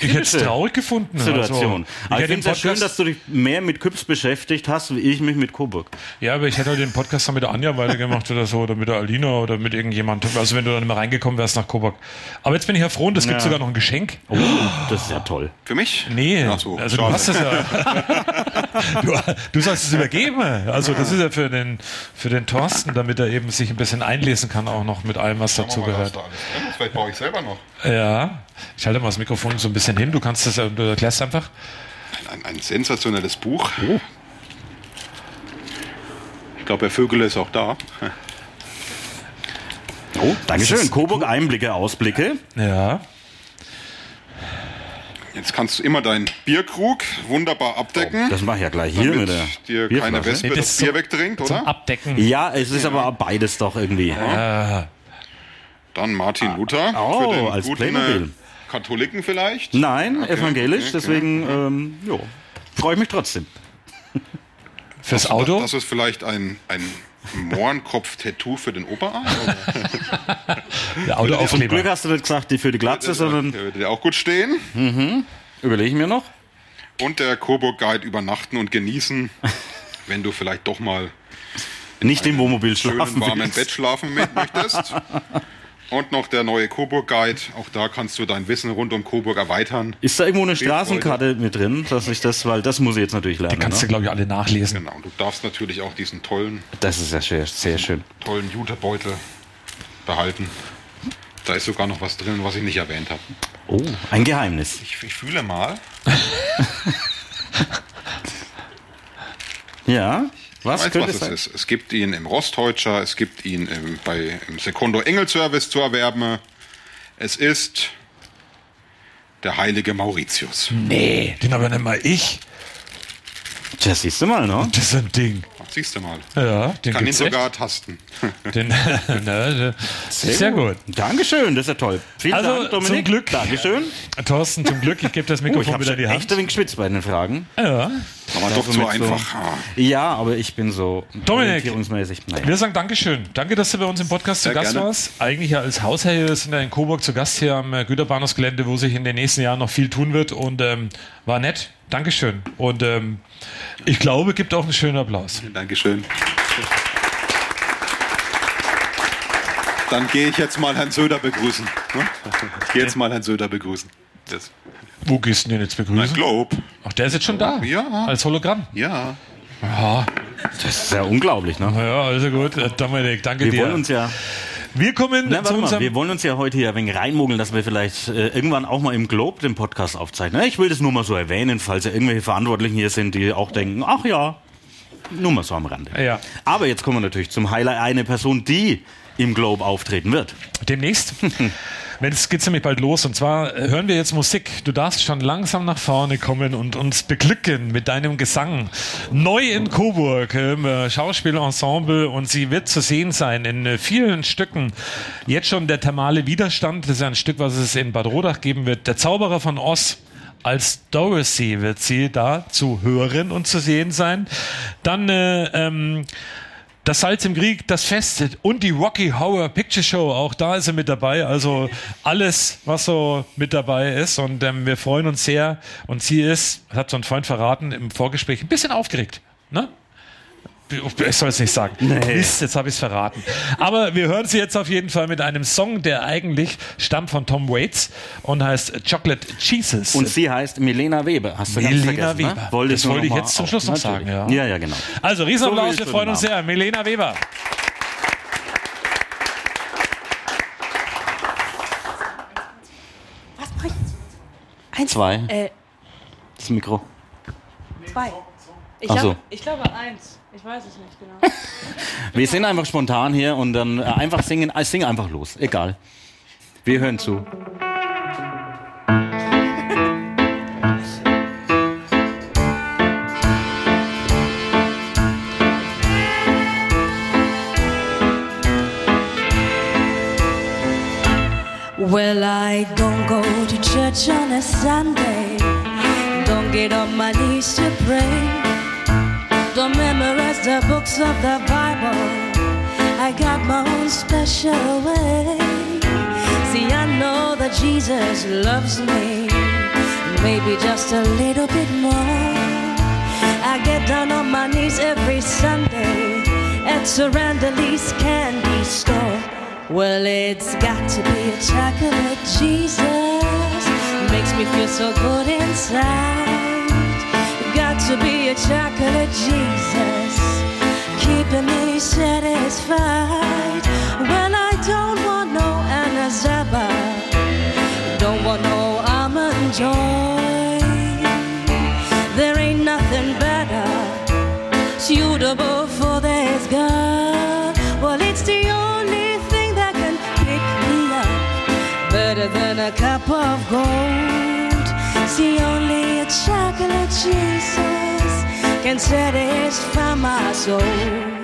ich hätte es traurig gefunden. Situation. Also, Aber ich finde es ja schön, dass du dich mehr mit Küps beschäftigt hast, wie ich mich mit Coburg. Ja, aber ich hätte halt den Podcast dann mit der Anja weitergemacht oder so, oder mit der Alina oder mit irgendjemand. Also wenn du dann immer reingekommen wärst nach Coburg. Aber jetzt bin ich ja froh und es gibt sogar noch ein Geschenk. Oh, das ist ja toll. für mich? Nee, Ach so, also du schade. hast es ja. du, du sollst es übergeben. Also das ist ja für den, für den Thorsten, damit er eben sich ein bisschen einlesen kann, auch noch mit allem, was dazu gehört. Vielleicht brauche ich selber noch. Ja, ich halte mal das Mikrofon so ein bisschen hin. Du kannst das, ja- du erklärst einfach. Ein, ein sensationelles Buch. Ich glaube, Herr Vögele ist auch da. Oh, Dankeschön. Coburg Einblicke, Ausblicke. Ja. Jetzt kannst du immer deinen Bierkrug wunderbar abdecken, Das mache ich ja gleich hier mit der dir Bierflasche. keine Wespe Nee, das Bier zum- wegtrinkt, Zum oder? Abdecken. Ja, es ist aber beides doch irgendwie. Dann Martin Luther oh, für den als guten Playmobil. Katholiken vielleicht. Nein, Okay, evangelisch, okay, deswegen ähm, jo, freue ich mich trotzdem. Fürs Auto. Das ist vielleicht ein, ein Mohrenkopf-Tattoo für den Oberarm. Der Zum Glück hast du nicht gesagt, die für die Glatze, sondern Der würde dir auch gut stehen. überlege ich mir noch. Und der Coburg Guide übernachten und genießen, wenn du vielleicht doch mal Nicht im Wohnmobil schön schlafen warmen willst. Bett schlafen möchtest. Und noch der neue Coburg Guide. Auch da kannst du dein Wissen rund um Coburg erweitern. Ist da irgendwo eine Straßenkarte mit drin, dass ich das, weil das muss ich jetzt natürlich lernen. Kannst du, ne? glaube ich, alle nachlesen. Genau. Und du darfst natürlich auch diesen tollen, Das ist ja sehr, sehr schön. tollen Jutebeutel behalten. Da ist sogar noch was drin, was ich nicht erwähnt habe. Oh, ein Geheimnis. Ich, ich fühle mal. Ja, was Weißt, könnte was es sein? ist? Es gibt ihn im Rostdeutscher, es gibt ihn im, bei, im Secundo Engel Service zu erwerben. Es ist der heilige Mauritius. Nee, den aber nicht mal ich. Tja, siehst du mal, ne? Das ist ein Ding. Siehst du mal. Ja, den Kann ihn sogar tasten. echt. Den, ne, sehr, gut. Dankeschön, das ist ja toll. Vielen Also, Dank, Dominik. zum Glück. Dankeschön. Thorsten, zum Glück, ich gebe das Oh, ich Mikrofon habe wieder in die echt Hand. ein wenig geschwitzt bei den Fragen. Ja. Aber doch zu mit so- einfach. Ah, Ja, aber ich bin so Dominik. Naja. Wir sagen Dankeschön. Danke, dass du bei uns im Podcast zu Sehr Gast gerne. warst. Eigentlich ja als Hausherr wir sind ja in Coburg zu Gast hier am äh, Güterbahnhofsgelände, wo sich in den nächsten Jahren noch viel tun wird. Und ähm, war nett. Dankeschön. Und ähm, ich glaube, gibt auch einen schönen Applaus. Dankeschön. Dann gehe ich jetzt mal Herrn Söder begrüßen. ne? Ich gehe jetzt mal Herrn Söder begrüßen. Das, Wo gehst du denn jetzt mein begrüßen? Globe. Ach, der ist jetzt schon da. Ja. Als Hologramm. Ja. Das ist ja unglaublich, ne? Ja, also gut. Äh, Dominik, danke Wir dir. wollen uns ja, wir kommen na, zu mal, wir wollen uns ja heute hier ein wenig reinmogeln, dass wir vielleicht äh, irgendwann auch mal im Globe den Podcast aufzeichnen. Ich will das nur mal so erwähnen, falls ja irgendwelche Verantwortlichen hier sind, die auch denken, ach ja, nur mal so am Rande. Ja. Aber jetzt kommen wir natürlich zum Highlight, eine Person, die im Globe auftreten wird. Demnächst. Es geht nämlich bald los. Und zwar äh, hören wir jetzt Musik. Du darfst schon langsam nach vorne kommen und uns beglücken mit deinem Gesang. Neu in Coburg im äh, Schauspielensemble und sie wird zu sehen sein in äh, vielen Stücken. Jetzt schon der thermale Widerstand. Das ist ein Stück, was es in Bad Rodach geben wird. Der Zauberer von Oz. Als Dorothy wird sie da zu hören und zu sehen sein. Dann äh, ähm, das Salz im Krieg, das Fest und die Rocky Horror Picture Show, auch da ist er mit dabei. Also alles, was so mit dabei ist. Und ähm, wir freuen uns sehr. Und sie ist, hat so ein Freund verraten im Vorgespräch, ein bisschen aufgeregt. Ne? Ich soll es nicht sagen. Mist, jetzt habe ich es verraten. Aber wir hören sie jetzt auf jeden Fall mit einem Song, der eigentlich stammt von Tom Waits und heißt Chocolate Jesus. Und sie heißt Milena Weber. Hast du ganz Milena vergessen, Weber. Ne? Wolltest Das du wollte ich jetzt zum Schluss noch sagen, ja. Ja, ja, genau. also Riesenapplaus, So wir freuen uns sehr. Milena Weber. Was ich? Eins, Zwei. Äh, Das Mikro. zwei. Ich, Ach so. hab, ich glaube eins. Ich weiß es nicht genau. Wir sind einfach spontan hier und dann äh, einfach singen, äh, sing einfach los, egal. Wir hören zu. Well, I don't go to church on a Sunday. Don't get on my knees to pray. Don't memorize the books of the Bible. I got my own special way. See, I know that Jesus loves me. Maybe just a little bit more. I get down on my knees every Sunday at Surrender candy store. Well, it's got to be a chocolate Jesus. Makes me feel so good inside. Got to be a chocolate Jesus. Keeping me satisfied. Well, I don't want no Anazaba. Don't want no almond joy. There ain't nothing better suitable a chocolate Jesus can satisfy my soul.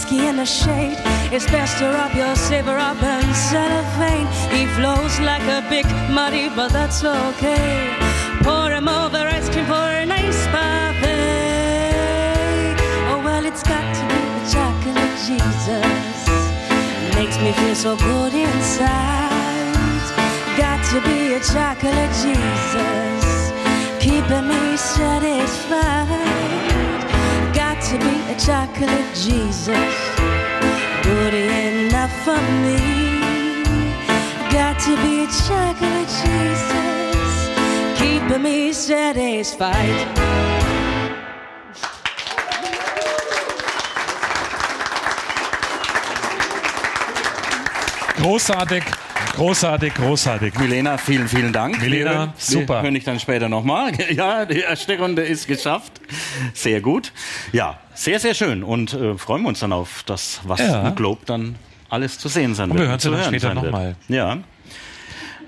Whiskey in the shade, it's best to rub your saber up and cellophane. He flows like a big muddy, but that's okay. Pour him over ice cream for a nice parfait. Oh well, it's got to be the chocolate Jesus. Makes me feel so good inside. Got to be a chocolate Jesus. Keeping me satisfied. Chocolate Jesus. Good enough for me. Got to be chocolate Jesus. Keeping me satisfied. Großartig, großartig, großartig. Milena, vielen, vielen Dank. Milena, hören- super. Wir hören dich dann später nochmal. Ja, die erste Runde ist geschafft. Sehr gut. Ja, sehr, sehr schön. Und äh, freuen wir uns dann auf das, was Ja. im Globe dann alles zu sehen sein Und wird. wir hören zu dann später nochmal. Ja.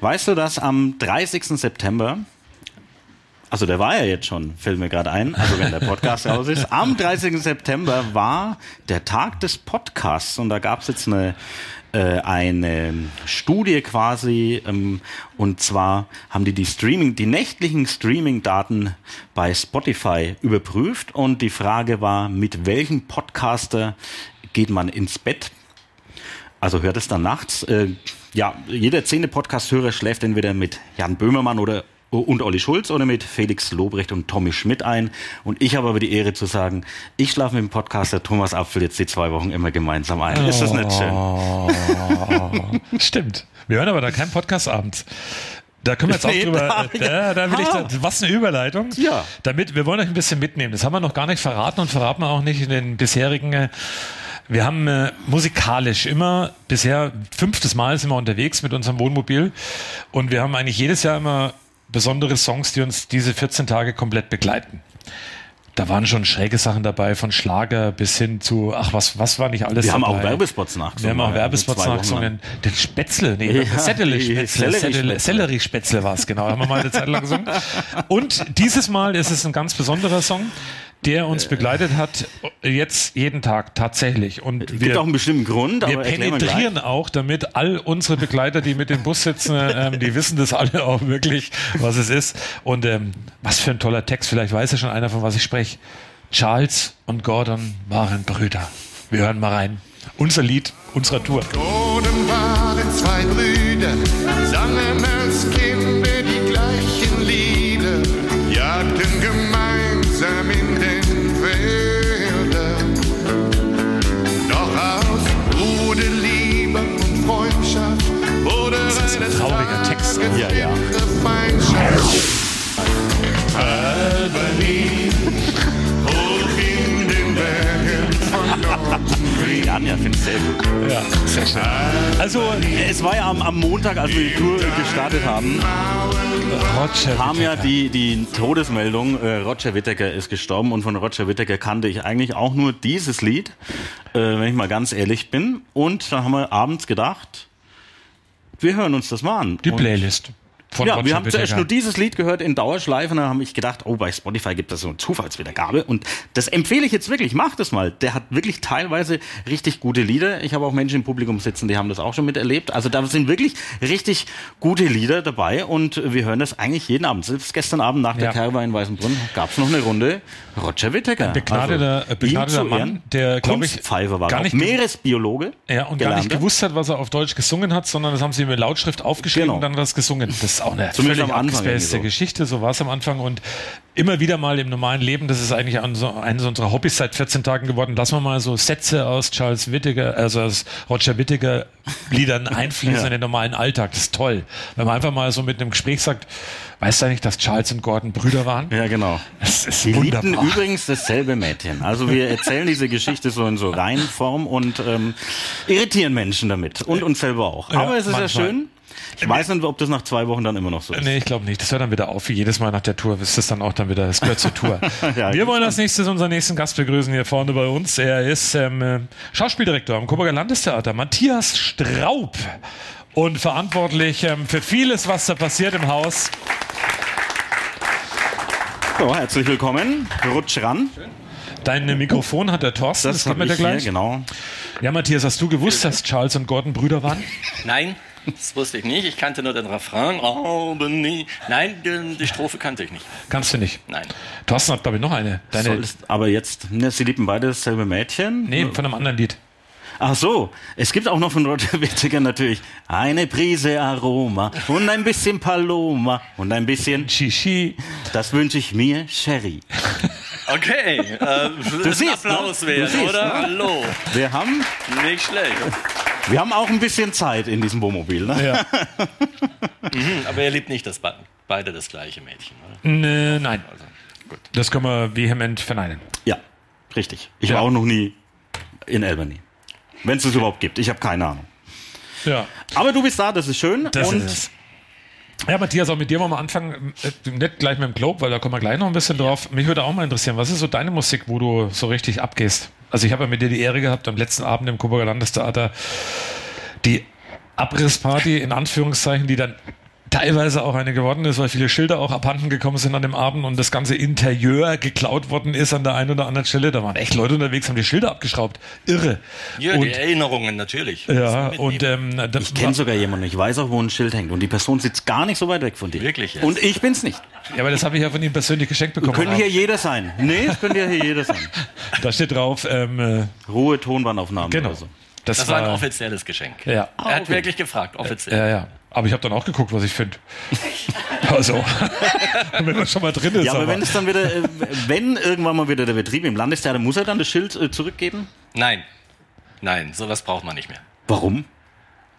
Weißt du, dass am 30. September also der war ja jetzt schon, fällt mir gerade ein, also wenn der Podcast raus ist. Am 30. September war der Tag des Podcasts und da gab es jetzt eine, eine Studie quasi ähm, und zwar haben die die Streaming, die nächtlichen Streaming-Daten bei Spotify überprüft und die Frage war, mit welchem Podcaster geht man ins Bett? Also hört es dann nachts. Äh, ja, jeder zehnte Podcast-Hörer schläft entweder mit Jan Böhmermann oder und Olli Schulz oder mit Felix Lobrecht und Tommy Schmidt ein. Und ich habe aber die Ehre zu sagen, ich schlafe mit dem Podcaster Thomas Apfel jetzt die zwei Wochen immer gemeinsam ein. Ist das nicht schön? Oh, Stimmt. Wir hören aber da keinen Podcast abends. Da können wir jetzt auch Nee, drüber. da- Da, da will ich, da, was eine Überleitung. Ja. Damit, wir wollen euch ein bisschen mitnehmen. Das haben wir noch gar nicht verraten und verraten wir auch nicht in den bisherigen. äh, Wir haben äh, musikalisch immer bisher fünftes Mal sind wir unterwegs mit unserem Wohnmobil und wir haben eigentlich jedes Jahr immer besondere Songs, die uns diese 14 Tage komplett begleiten. Da waren schon schräge Sachen dabei, von Schlager bis hin zu, ach, was, was war nicht alles Wir haben dabei? auch Werbespots nachgesungen. Wir haben auch Ja, Werbespots nachgesungen. Den Spätzle, nee, Ja, Sellerie-Spätzle. Sellerie-Spätzle war es, genau. Haben wir mal eine Zeit lang gesungen. Und dieses Mal ist es ein ganz besonderer Song, der uns begleitet hat, jetzt jeden Tag tatsächlich. Und Gibt wir, auch einen bestimmten Grund, wir aber erklären wir penetrieren auch, damit all unsere Begleiter, die mit dem Bus sitzen, ähm, die wissen das alle auch wirklich, was es ist. Und ähm, was für ein toller Text. Vielleicht weiß ja schon einer, von was ich spreche. Charles und Gordon waren Brüder. Wir hören mal rein. Unser Lied unserer Tour. Gordon waren zwei Brüder, Berlin, hoch in den Bergen von Norden. Ja, ja, finde ich sehr gut. Ja, sehr schön. Also, es war ja am, am Montag, als wir die Tour gestartet haben, Roger kam ja die, die Todesmeldung, äh, Roger Whittaker ist gestorben und von Roger Whittaker kannte ich eigentlich auch nur dieses Lied, äh, wenn ich mal ganz ehrlich bin. Und dann haben wir abends gedacht, wir hören uns das mal an. Die Playlist. Und von ja, Roger wir haben zuerst Whittaker. nur dieses Lied gehört in Dauerschleife und dann habe ich gedacht, oh, bei Spotify gibt es so eine Zufallswiedergabe und das empfehle ich jetzt wirklich, macht es mal. Der hat wirklich teilweise richtig gute Lieder. Ich habe auch Menschen im Publikum sitzen, die haben das auch schon miterlebt. Also da sind wirklich richtig gute Lieder dabei und wir hören das eigentlich jeden Abend. Selbst gestern Abend nach der Ja. Kerbe in Weißenbrunn gab es noch eine Runde Roger Whittaker. Ein begnadeter- Also, äh, begnadeter Mann, der, glaub ich, war gar nicht Meeresbiologe. Ja, und gar nicht gewusst hat, was er auf Deutsch gesungen hat, sondern das haben sie mit Lautschrift aufgeschrieben Genau. und dann hat er das gesungen. Das ist auch eine Zumindest völlig abgespacete. Geschichte, so war es am Anfang und immer wieder mal im normalen Leben, das ist eigentlich eines unserer Hobbys seit 14 Tagen geworden, lassen wir mal so Sätze aus Charles Whittaker, also aus Roger Whittaker Liedern einfließen Ja. in den normalen Alltag. Das ist toll. Wenn man einfach mal so mit einem Gespräch sagt, weißt du eigentlich, dass Charles und Gordon Brüder waren? Ja, genau. Das ist liebten wunderbar. übrigens dasselbe Mädchen. Also wir erzählen diese Geschichte so in so Reihenform und ähm, irritieren Menschen damit. Und uns selber auch. Ja, Aber es ist ja manchmal. schön. Ich weiß nicht, ob das nach zwei Wochen dann immer noch so ist. Nee, ich glaube nicht. Das hört dann wieder auf. Wie jedes Mal nach der Tour ist das dann auch dann wieder, das gehört zur Tour. Ja, Wir wollen als nächstes unseren nächsten Gast begrüßen hier vorne bei uns. Er ist ähm, äh, Schauspieldirektor am Coburger Landestheater, Matthias Straub. Und verantwortlich ähm, für vieles, was da passiert im Haus. So, herzlich willkommen. Rutsch ran. Dein Mikrofon hat der Thorsten, das, hab gibt mir der ich hier, gleich. genau. Ja, Matthias, hast du gewusst, dass Charles und Gordon Brüder waren? Nein, das wusste ich nicht. Ich kannte nur den Refrain. Aber nie. Nein, die, Strophe kannte ich nicht. Kannst du nicht. Nein. Thorsten hat, glaube ich, noch eine. Deine, Sollst, aber jetzt, ne, sie lieben beide dasselbe Mädchen. nee, von einem anderen Lied. Ach so, es gibt auch noch von Roger Whittaker natürlich eine Prise Aroma und ein bisschen Paloma und ein bisschen, Shishi. das wünsche ich mir, Sherry. Okay, äh, das ist ein siehst, Applaus ne? wert, Du siehst, oder? ne? Hallo. Wir haben, Nicht schlecht. Wir haben auch ein bisschen Zeit in diesem Wohnmobil. Ne? Ja. Hm, Aber ihr liebt nicht das Be beide das gleiche Mädchen, oder? Nö, nein. Also, gut. Das können wir vehement verneinen. Ja, richtig. Ich Ja. war auch noch nie in Albany. Wenn es es überhaupt gibt. Ich habe keine Ahnung. Ja. Aber du bist da, das ist schön. Das und ist. Ja, Matthias, auch mit dir wollen wir anfangen. Äh, Nicht gleich mit dem Globe, weil da kommen wir gleich noch ein bisschen drauf. Mich würde auch mal interessieren, was ist so deine Musik, wo du so richtig abgehst? Also ich habe ja mit dir die Ehre gehabt, am letzten Abend im Coburger Landestheater die Abrissparty, in Anführungszeichen, die dann teilweise auch eine geworden ist, weil viele Schilder auch abhanden gekommen sind an dem Abend und das ganze Interieur geklaut worden ist an der einen oder anderen Stelle. Da waren echt Leute unterwegs, haben die Schilder abgeschraubt. Irre. Ja, und, die Erinnerungen natürlich. ja, und ähm, da- ich kenne sogar jemanden, ich weiß auch, wo ein Schild hängt. Und die Person sitzt gar nicht so weit weg von dir. Wirklich jetzt? Und ich bin's nicht. ja, aber das habe ich ja von ihm persönlich geschenkt bekommen. Könnte hier jeder sein. Nee, es könnte ja hier jeder sein. Da steht drauf, ähm, äh, Ruhe, Tonbandaufnahme genau. oder so. Das, das war ein offizielles Geschenk. Ja. Er hat okay. wirklich gefragt, offiziell. Ja, ja. Aber ich habe dann auch geguckt, was ich finde. Also, wenn man schon mal drin ist. Ja, aber aber- wenn es dann wieder, äh, wenn irgendwann mal wieder der Betrieb im Landestheater, muss er dann das Schild äh, zurückgeben? Nein, nein, sowas braucht man nicht mehr. Warum?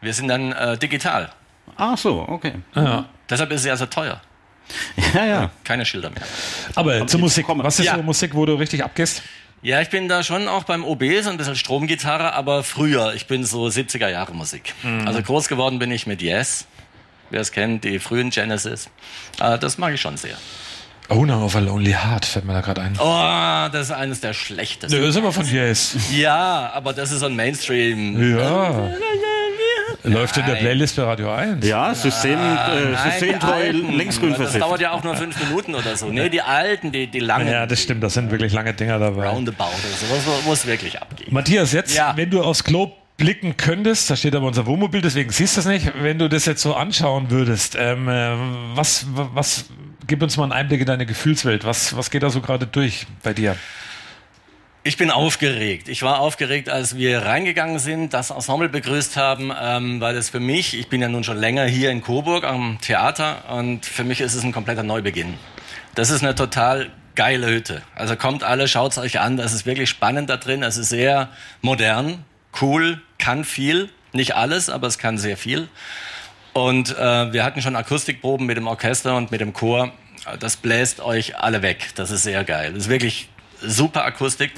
Wir sind dann äh, digital. Ach so, okay. ja. Deshalb ist es ja so teuer. Ja, ja. Keine Schilder mehr. aber zur Musik. kommen. Was ist Ja. so Musik, wo du richtig abgehst? Ja, ich bin da schon auch beim OB, so ein bisschen Stromgitarre, aber früher. Ich bin so 70er Jahre Musik. Also groß geworden bin ich mit Yes. Wer es kennt, die frühen Genesis. Äh, das mag ich schon sehr. Now of a Lonely Heart fällt mir da gerade ein. Oh, das ist eines der schlechtesten. Nö, ist aber von Yes. Ja, aber das ist so ein Mainstream. Ja. Läuft in der. Playlist bei Radio 1. Ja, System, äh, Nein, die systemtreu linksgrün Das versifft. dauert ja auch nur fünf Minuten oder so. Nee, die alten, die, die langen. Ja, das stimmt. Das sind wirklich lange Dinger dabei. Roundabout oder so. Das muss wirklich abgehen. Matthias, jetzt, Ja. wenn du aufs Klo blicken könntest, da steht aber unser Wohnmobil, deswegen siehst du es nicht, wenn du das jetzt so anschauen würdest, ähm, äh, was, was, gib uns mal einen Einblick in deine Gefühlswelt. Was, was geht da so gerade durch bei dir? Ich bin aufgeregt. Ich war aufgeregt, als wir reingegangen sind, das Ensemble begrüßt haben, ähm, weil es für mich, ich bin ja nun schon länger hier in Coburg am Theater und für mich ist es ein kompletter Neubeginn. Das ist eine total geile Hütte. Also kommt alle, schaut's euch an. Das ist wirklich spannend da drin. Es ist sehr modern, cool, kann viel. Nicht alles, aber es kann sehr viel. Und äh, wir hatten schon Akustikproben mit dem Orchester und mit dem Chor. Das bläst euch alle weg. Das ist sehr geil. Das ist wirklich super Akustik.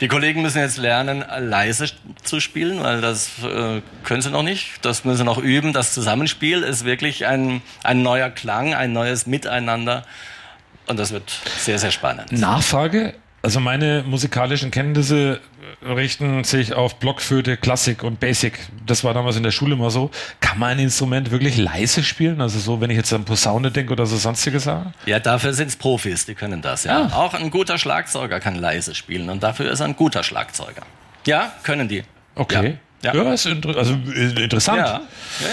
Die Kollegen müssen jetzt lernen, leise zu spielen, weil das äh, können sie noch nicht. Das müssen sie noch üben. Das Zusammenspiel ist wirklich ein, ein neuer Klang, ein neues Miteinander. Und das wird sehr, sehr spannend. Nachfrage. Also meine musikalischen Kenntnisse richten sich auf Blockflöte, Klassik und Basic. Das war damals in der Schule immer so. Kann man ein Instrument wirklich leise spielen? Also so, wenn ich jetzt an Posaune denke oder so sonstige Sachen? Ja, dafür sind's Profis, die können das, ja. Ah. Auch ein guter Schlagzeuger kann leise spielen und dafür ist er ein guter Schlagzeuger. Ja, können die. Okay. Ja. Ja, ist inter also, äh, interessant. Ja. ja.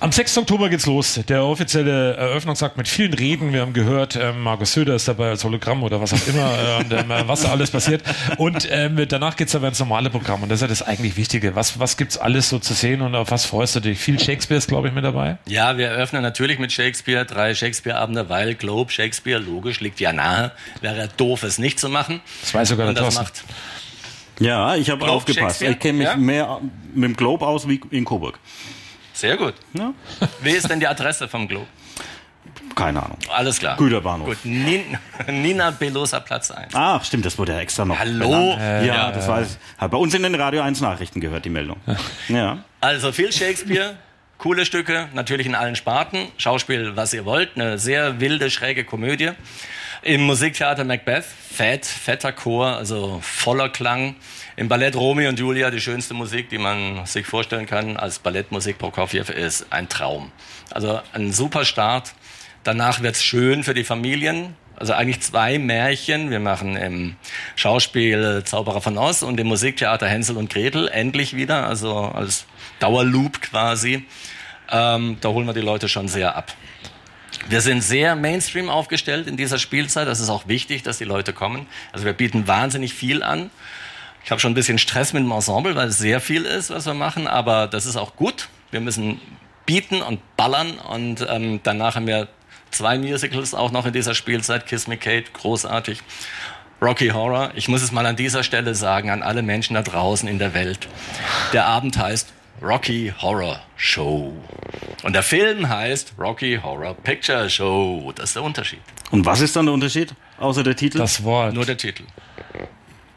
Am 6. Oktober geht's los. Der offizielle Eröffnungsakt mit vielen Reden. Wir haben gehört, ähm, Markus Söder ist dabei als Hologramm oder was auch immer, äh, und, ähm, was da alles passiert. Und ähm, danach geht's aber ins normale Programm. Und das ist ja das eigentlich Wichtige. Was, was gibt's alles so zu sehen und auf was freust du dich? Viel Shakespeare ist, glaube ich, mit dabei. Ja, wir eröffnen natürlich mit Shakespeare drei Shakespeare-Abende, weil Globe, Shakespeare, logisch, liegt ja nahe. Wäre doof, es nicht zu machen. Das weiß sogar Und der das macht Ja, ich habe aufgepasst. Ich kenne mich Ja? mehr mit dem Globe aus wie in Coburg. Sehr gut. Ja? Wie ist denn die Adresse vom Globe? Keine Ahnung. Alles klar. Güterbahnhof. Gut, Nin Nina Belosa Platz 1. Ach, stimmt, das wurde ja extra noch. Hallo? benannt. ja, das weiß ich. Hat bei uns in den Radio 1 Nachrichten gehört, die Meldung. Ja. Also viel Shakespeare, coole Stücke, natürlich in allen Sparten. Schauspiel, was ihr wollt, eine sehr wilde, schräge Komödie. Im Musiktheater Macbeth, fett, fetter Chor, also voller Klang. Im Ballett Romeo und Julia die schönste Musik, die man sich vorstellen kann als Ballettmusik Prokofjew ist ein Traum. Also ein super Start. Danach wird's schön für die Familien. Also eigentlich zwei Märchen. Wir machen im Schauspiel Zauberer von Oz und im Musiktheater Hänsel und Gretel endlich wieder, also als Dauerloop quasi. Ähm, da holen wir die Leute schon sehr ab. Wir sind sehr Mainstream aufgestellt in dieser Spielzeit. Das ist auch wichtig, dass die Leute kommen. Also wir bieten wahnsinnig viel an. Ich habe schon ein bisschen Stress mit dem Ensemble, weil es sehr viel ist, was wir machen. Aber das ist auch gut. Wir müssen bieten und ballern. Und ähm, danach haben wir zwei Musicals auch noch in dieser Spielzeit. Kiss Me Kate, großartig. Rocky Horror. Ich muss es mal an dieser Stelle sagen, an alle Menschen da draußen in der Welt. Der Abend heißt Rocky Horror Show. Und der Film heißt Rocky Horror Picture Show. Das ist der Unterschied. Und was ist dann der Unterschied? Außer der Titel? Das Wort. Nur der Titel.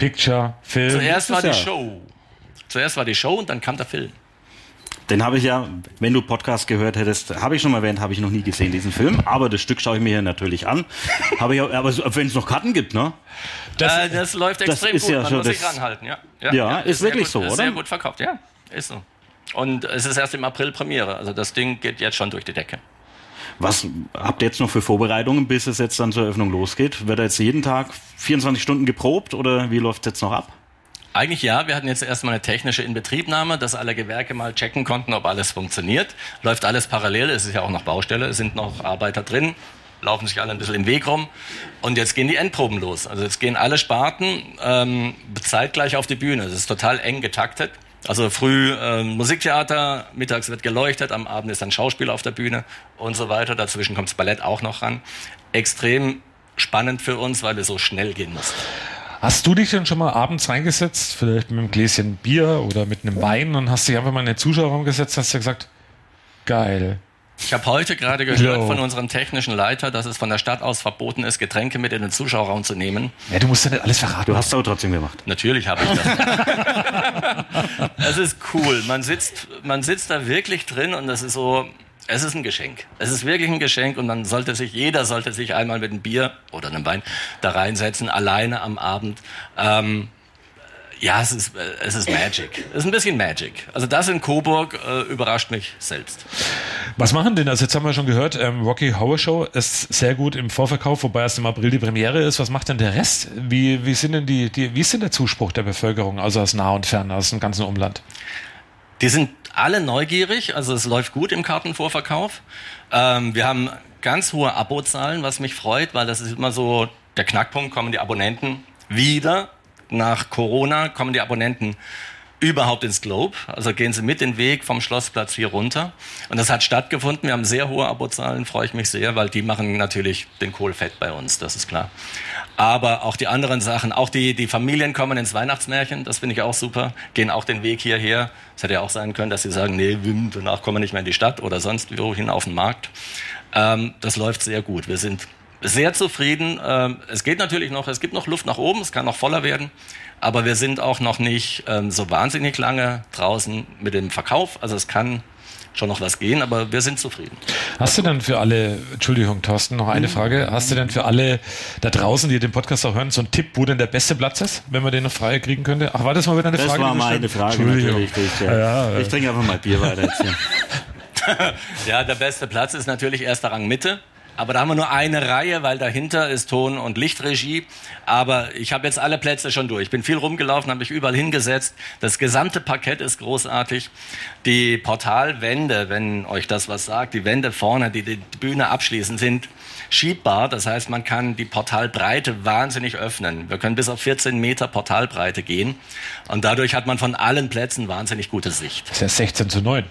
Picture, Film. Zuerst das war die ja- Show. Zuerst war die Show und dann kam der Film. Den habe ich ja, wenn du Podcast gehört hättest, habe ich schon mal erwähnt, habe ich noch nie gesehen, diesen Film. Aber das Stück schaue ich mir hier natürlich an. Habe ich auch, aber so- wenn es noch Karten gibt, ne? Das- Das, äh, das läuft das extrem ist gut. ja Man schon muss sich das- ranhalten. Ja, Ja, ist sehr wirklich gut, so, ist oder? Sehr gut verkauft, ja. Ist so. Und es ist erst im April Premiere. Also das Ding geht jetzt schon durch die Decke. Was habt ihr jetzt noch für Vorbereitungen, bis es jetzt dann zur Eröffnung losgeht? Wird da jetzt jeden Tag 24 Stunden geprobt oder wie läuft es jetzt noch ab? Eigentlich ja, wir hatten jetzt erstmal eine technische Inbetriebnahme, dass alle Gewerke mal checken konnten, ob alles funktioniert. Läuft alles parallel, es ist ja auch noch Baustelle, es sind noch Arbeiter drin, laufen sich alle ein bisschen im Weg rum. Und jetzt gehen die Endproben los. Also jetzt gehen alle Sparten ähm, zeitgleich auf die Bühne. Es ist total eng getaktet. Also früh ähm, Musiktheater, mittags wird geleuchtet, am Abend ist dann Schauspiel auf der Bühne und so weiter. Dazwischen kommt das Ballett auch noch ran. Extrem spannend für uns, weil wir so schnell gehen mussten. Hast du dich denn schon mal abends reingesetzt, vielleicht mit einem Gläschen Bier oder mit einem Wein und hast dich einfach mal in den Zuschauerraum gesetzt hast dir gesagt, geil. Ich habe heute gerade gehört Jo. von unserem technischen Leiter, dass es von der Stadt aus verboten ist, Getränke mit in den Zuschauerraum zu nehmen. Ja, du musst ja nicht alles verraten. Du hast es aber trotzdem gemacht. Natürlich habe ich das. es ist cool. Man sitzt, man sitzt da wirklich drin und das ist so, es ist ein Geschenk. Es ist wirklich ein Geschenk und man sollte sich, jeder sollte sich einmal mit einem Bier oder einem Wein da reinsetzen, alleine am Abend. Ähm, ja, es ist, äh, es ist Magic. Es ist ein bisschen Magic. Also das in Coburg äh, überrascht mich selbst. Was machen denn? Also jetzt haben wir schon gehört, ähm, Rocky Horror Show ist sehr gut im Vorverkauf, wobei erst im April die Premiere ist. Was macht denn der Rest? Wie, wie sind denn die, die, wie ist denn der Zuspruch der Bevölkerung, also aus nah und fern, aus dem ganzen Umland? Die sind alle neugierig, also es läuft gut im Kartenvorverkauf. Ähm, wir haben ganz hohe Abozahlen, was mich freut, weil das ist immer so der Knackpunkt, kommen die Abonnenten wieder. Nach Corona kommen die Abonnenten überhaupt ins Globe. Also gehen sie mit den Weg vom Schlossplatz hier runter. Und das hat stattgefunden. Wir haben sehr hohe Abozahlen, freue ich mich sehr, weil die machen natürlich den Kohl fett bei uns, das ist klar. Aber auch die anderen Sachen, auch die, die Familien kommen ins Weihnachtsmärchen, das finde ich auch super, gehen auch den Weg hierher. Es hätte ja auch sein können, dass sie sagen, nee, danach kommen wir nicht mehr in die Stadt oder sonst wohin auf den Markt. Ähm, das läuft sehr gut. Wir sind sehr zufrieden. Ähm, es geht natürlich noch, es gibt noch Luft nach oben, es kann noch voller werden. Aber wir sind auch noch nicht ähm, so wahnsinnig lange draußen mit dem Verkauf. Also es kann schon noch was gehen, aber wir sind zufrieden. Hast du denn für alle, Entschuldigung, Thorsten, noch eine Frage. Hast du denn für alle da draußen, die den Podcast auch hören, so einen Tipp, wo denn der beste Platz ist, wenn man den noch frei kriegen könnte? Ach, war das mal wieder eine Das Frage? war die du meine stellst? Frage Entschuldigung. natürlich. Ich, ja. Ja, ich trinke einfach mal Bier weiter jetzt hier. Ja, der beste Platz ist natürlich erster Rang Mitte. Aber da haben wir nur eine Reihe, weil dahinter ist Ton- und Lichtregie. Aber ich habe jetzt alle Plätze schon durch. Ich bin viel rumgelaufen, habe mich überall hingesetzt. Das gesamte Parkett ist großartig. Die Portalwände, wenn euch das was sagt, die Wände vorne, die die Bühne abschließen, sind schiebbar. Das heißt, man kann die Portalbreite wahnsinnig öffnen. Wir können bis auf 14 Meter Portalbreite gehen. Und dadurch hat man von allen Plätzen wahnsinnig gute Sicht. Das ist ja 16 zu 9.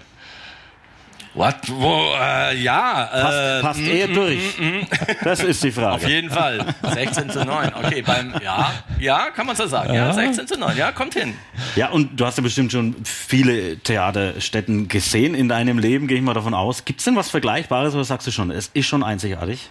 What? Wo, äh, ja. Passt, äh, passt er durch? Das ist die Frage. Auf jeden Fall. 16 zu 9. Okay, beim, ja, ja, kann man so sagen. Ja, Ja. 16 zu 9. Ja, kommt hin. Ja, und du hast ja bestimmt schon viele Theaterstätten gesehen in deinem Leben, gehe ich mal davon aus. Gibt es denn was Vergleichbares oder sagst du schon, es ist schon einzigartig?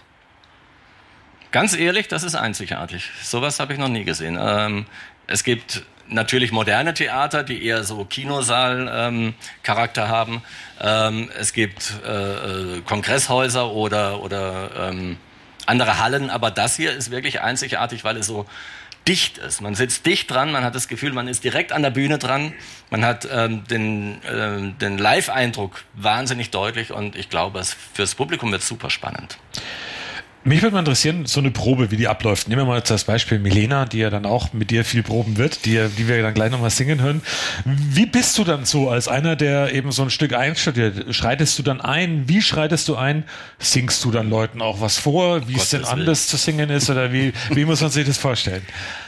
Ganz ehrlich, das ist einzigartig. Sowas habe ich noch nie gesehen. Ähm, es gibt natürlich moderne Theater, die eher so Kinosaal-Charakter haben. Ähm, es gibt äh, äh, Kongresshäuser oder, oder ähm, andere Hallen, aber das hier ist wirklich einzigartig, weil es so dicht ist. Man sitzt dicht dran, man hat das Gefühl, man ist direkt an der Bühne dran, man hat ähm, den, ähm, den Live-Eindruck wahnsinnig deutlich und ich glaube, es, fürs Publikum wird super spannend. Mich würde mal interessieren, so eine Probe, wie die abläuft. Nehmen wir mal jetzt als Beispiel Milena, die ja dann auch mit dir viel proben wird, die, ja- die wir dann gleich nochmal singen hören. Wie bist du dann so als einer, der eben so ein Stück einstudiert? Schreitest du dann ein? Wie schreitest du ein? Singst du dann Leuten auch was vor, wie es denn anders zu singen ist? Oder wie, wie muss man sich das vorstellen?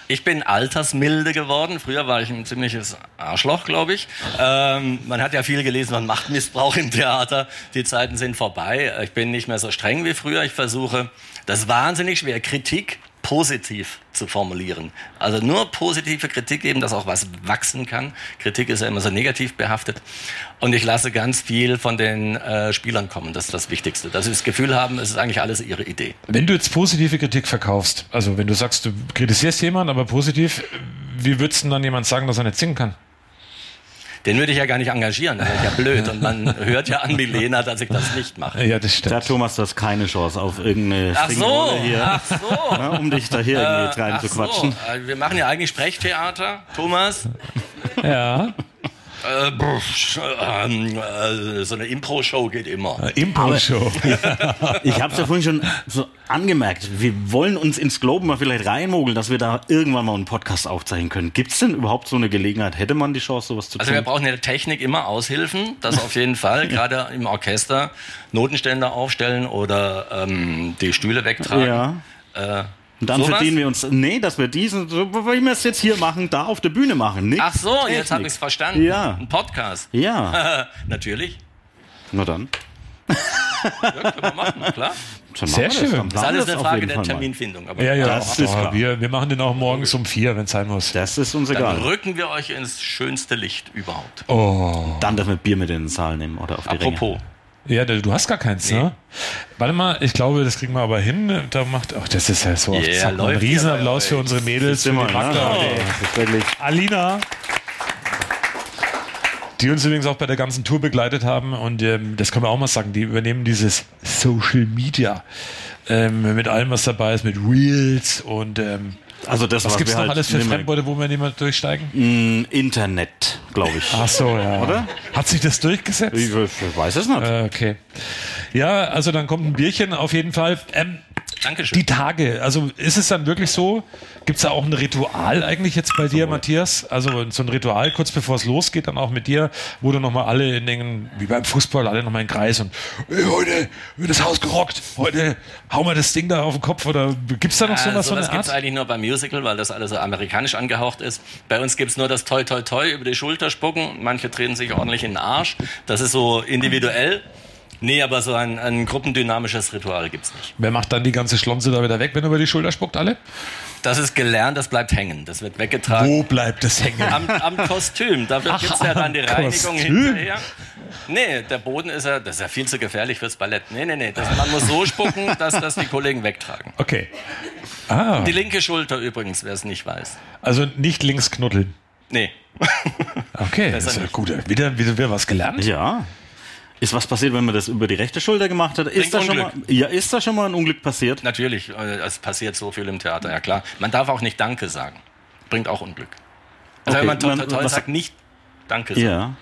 Ich bin altersmilde geworden. Früher war ich ein ziemliches Arschloch, glaube ich. Ähm, man hat ja viel gelesen von Machtmissbrauch im Theater. Die Zeiten sind vorbei. Ich bin nicht mehr so streng wie früher. Ich versuche, das ist wahnsinnig schwer, Kritik positiv zu formulieren. Also nur positive Kritik geben, dass auch was wachsen kann. Kritik ist ja immer so negativ behaftet. Und ich lasse ganz viel von den äh, Spielern kommen. Das ist das Wichtigste. Dass sie das Gefühl haben, es ist eigentlich alles ihre Idee. Wenn du jetzt positive Kritik verkaufst, also wenn du sagst, du kritisierst jemanden, aber positiv, wie würdest du dann jemand sagen, dass er nicht singen kann? Den würde ich ja gar nicht engagieren, das wäre ja blöd. Und man hört ja an Milena, dass ich das nicht mache. Ja, das Da stimmt. hat Thomas das keine Chance auf irgendeine Ach so, hier, ach so. ja, um dich da hier irgendwie rein Ach zu so, quatschen. äh, wir machen ja eigentlich Sprechtheater, Thomas. Ja. Äh, ähm, äh, so eine Impro-Show geht immer. Impro-Show. Ich habe es ja vorhin schon so angemerkt. Wir wollen uns ins Globen mal vielleicht reinmogeln, dass wir da irgendwann mal einen Podcast aufzeichnen können. Gibt es denn überhaupt so eine Gelegenheit? Hätte man die Chance, sowas zu Also wir tun? brauchen in der Technik immer Aushilfen, das auf jeden Fall. Gerade im Orchester Notenständer aufstellen oder ähm, die Stühle wegtragen. Ja. Äh, Und dann sowas? verdienen wir uns, nee, dass wir diesen, so wie wir es jetzt hier machen, da auf der Bühne machen. Nix Ach so, jetzt Technik. habe ich es verstanden. Ja. Ein Podcast. Ja, Natürlich. na dann. Ja, können wir machen, klar. Dann Sehr das. schön. Dann Das ist alles eine Frage der Fall. Terminfindung. Aber Ja, ja, Das ist oh, klar. wir, wir machen den auch morgens um vier, wenn es sein muss. Das ist uns dann egal. rücken wir euch ins schönste Licht überhaupt. Oh. Dann dürfen wir Bier mit in den Saal nehmen oder auf die Apropos. Ja, du hast gar keins, ne? Warte mal, ich glaube, das kriegen wir aber hin. Da macht, ach, das ist ja so oft. Yeah, Zack, ein Riesenapplaus für unsere Mädels, für Immer, ne? wirklich Alina. Die uns übrigens auch bei der ganzen Tour begleitet haben und ähm, das können wir auch mal sagen, die übernehmen dieses Social Media ähm, mit allem, was dabei ist, mit Reels und ähm, Also das, was was gibt's noch halt alles für Fremdworte, wo wir nicht mehr durchsteigen? Mm, Internet, glaube ich. Ach so, ja. Oder? Hat sich das durchgesetzt? Ich, ich weiß es nicht. Äh, okay. Ja, also dann kommt ein Bierchen auf jeden Fall. Ähm, Dankeschön. die Tage, also ist es dann wirklich so? Gibt es da auch ein Ritual eigentlich jetzt bei dir, Matthias? Also so ein Ritual kurz bevor es losgeht, dann auch mit dir, wo du nochmal alle in den, wie beim Fußball, alle nochmal in den Kreis und hey, heute wird das Haus gerockt, heute hauen wir das Ding da auf den Kopf oder gibt es da noch so Äh, was, so sowas eine gibt es eigentlich nur beim Musical, weil das alles so amerikanisch angehaucht ist. Bei uns gibt es nur das Toi Toi Toi über die Schulter spucken. Manche treten sich ordentlich in den Arsch. Das ist so individuell. Nee, aber so ein, ein gruppendynamisches Ritual gibt's nicht. Wer macht dann die ganze Schlonze da wieder weg, wenn er über die Schulter spuckt, alle? Das ist gelernt, das bleibt hängen. Das wird weggetragen. Wo bleibt es hängen? Am, am Kostüm. Dafür Ach, gibt's ja dann die am Reinigung Kostüm. hinterher. Nee, der Boden ist ja, das ist ja viel zu gefährlich fürs Ballett. Nee, nee, nee. Das, man muss so spucken, dass das die Kollegen wegtragen. Okay. Ah, Die linke Schulter übrigens, wer es nicht weiß. also nicht links knuddeln. Nee. Okay, das ist ja gut. Wieder, wieder, wieder was gelernt. Ja. Ist was passiert, wenn man das über die rechte Schulter gemacht hat? Ist da, schon mal, ja, ist da schon mal ein Unglück passiert? Natürlich, äh, es passiert so viel im Theater, ja klar. Man darf auch nicht Danke sagen. Bringt auch Unglück. Also Okay, wenn man toll, man- toll, toll sagt, nicht Danke sagen. Ja.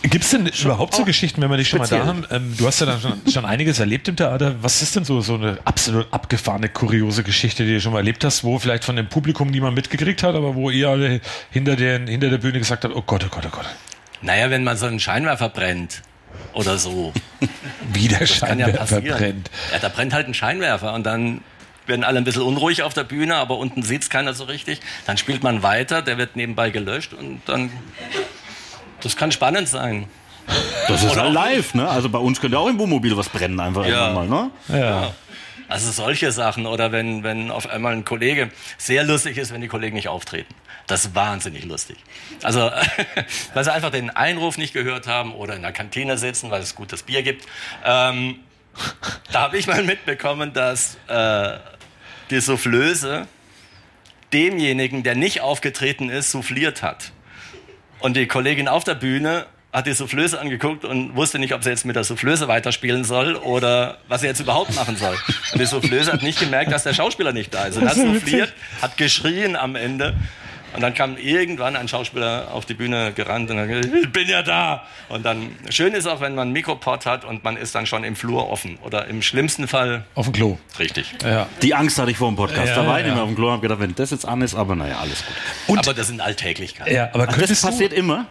Gibt es denn überhaupt so Geschichten, wenn wir dich schon mal da speziell. haben? Ähm, du hast ja dann schon, schon einiges erlebt im Theater. Was ist denn so, so eine absolut abgefahrene, kuriose Geschichte, die du schon mal erlebt hast, wo vielleicht von dem Publikum niemand mitgekriegt hat, aber wo ihr alle hinter, den, hinter der Bühne gesagt habt, oh Gott, oh Gott, oh Gott, Naja, wenn man so einen Scheinwerfer brennt oder so, wie der kann ja Scheinwerfer passieren. brennt. Ja, da brennt halt ein Scheinwerfer und dann werden alle ein bisschen unruhig auf der Bühne, aber unten sieht's keiner so richtig. Dann spielt man weiter, der wird nebenbei gelöscht und dann, das kann spannend sein. Das ist halt auch live, ne? Also bei uns könnte auch im Wohnmobil was brennen einfach Ja. irgendwann mal, ne? Ja. Also solche Sachen oder wenn, wenn auf einmal ein Kollege sehr lustig ist, wenn die Kollegen nicht auftreten. Das ist wahnsinnig lustig. Also, weil sie einfach den Einruf nicht gehört haben oder in der Kantine sitzen, weil es gutes Bier gibt. Ähm, da habe ich mal mitbekommen, dass äh, die Soufflöse demjenigen, der nicht aufgetreten ist, souffliert hat. Und die Kollegin auf der Bühne hat die Soufflöse angeguckt und wusste nicht, ob sie jetzt mit der Soufflöse weiterspielen soll oder was sie jetzt überhaupt machen soll. Und die Soufflöse hat nicht gemerkt, dass der Schauspieler nicht da ist. Und hat souffliert, hat geschrien am Ende. Und dann kam irgendwann ein Schauspieler auf die Bühne gerannt und hat gesagt, ich bin ja da. Und dann, schön ist auch, wenn man einen Mikropod hat und man ist dann schon im Flur offen. Oder im schlimmsten Fall, Auf dem Klo. richtig. Ja. Die Angst hatte ich vor dem Podcast. Ja, da war ich ja. nicht mehr auf dem Klo und hab gedacht, wenn das jetzt an ist, aber naja, alles gut. Aber das sind Alltäglichkeiten. ja, aber Ach, das passiert du, immer.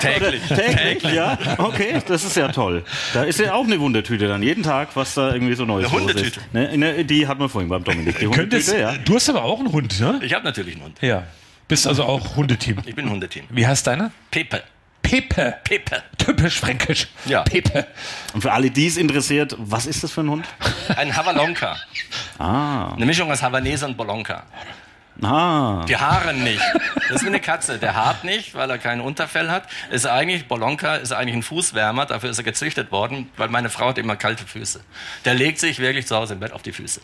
Täglich. Täglich, ja. Okay, das ist ja toll. Da ist ja auch eine Wundertüte dann jeden Tag, was da irgendwie so Neues Eine los Hundetüte? ist. Ne, ne, die hat man vorhin beim Dominik. Die könntest, Hundetüte, ja. du hast aber auch einen Hund, ne? Ich habe natürlich einen Hund. Ja. Bist also auch Hundeteam. Ich bin Hundeteam. Wie heißt deiner? Pepe. Pepe. Pepe. Typisch fränkisch. Ja. Pepe. Und für alle, die es interessiert, was ist das für ein Hund? Ein Havalonka. Ah. Eine Mischung aus Havanese und Bolonka. Ah. Die Haare nicht. Das ist wie eine Katze. Der haart nicht, weil er kein Unterfell hat. Ist eigentlich, Bolonka ist eigentlich ein Fußwärmer. Dafür ist er gezüchtet worden, weil meine Frau hat immer kalte Füße. Der legt sich wirklich zu Hause im Bett auf die Füße.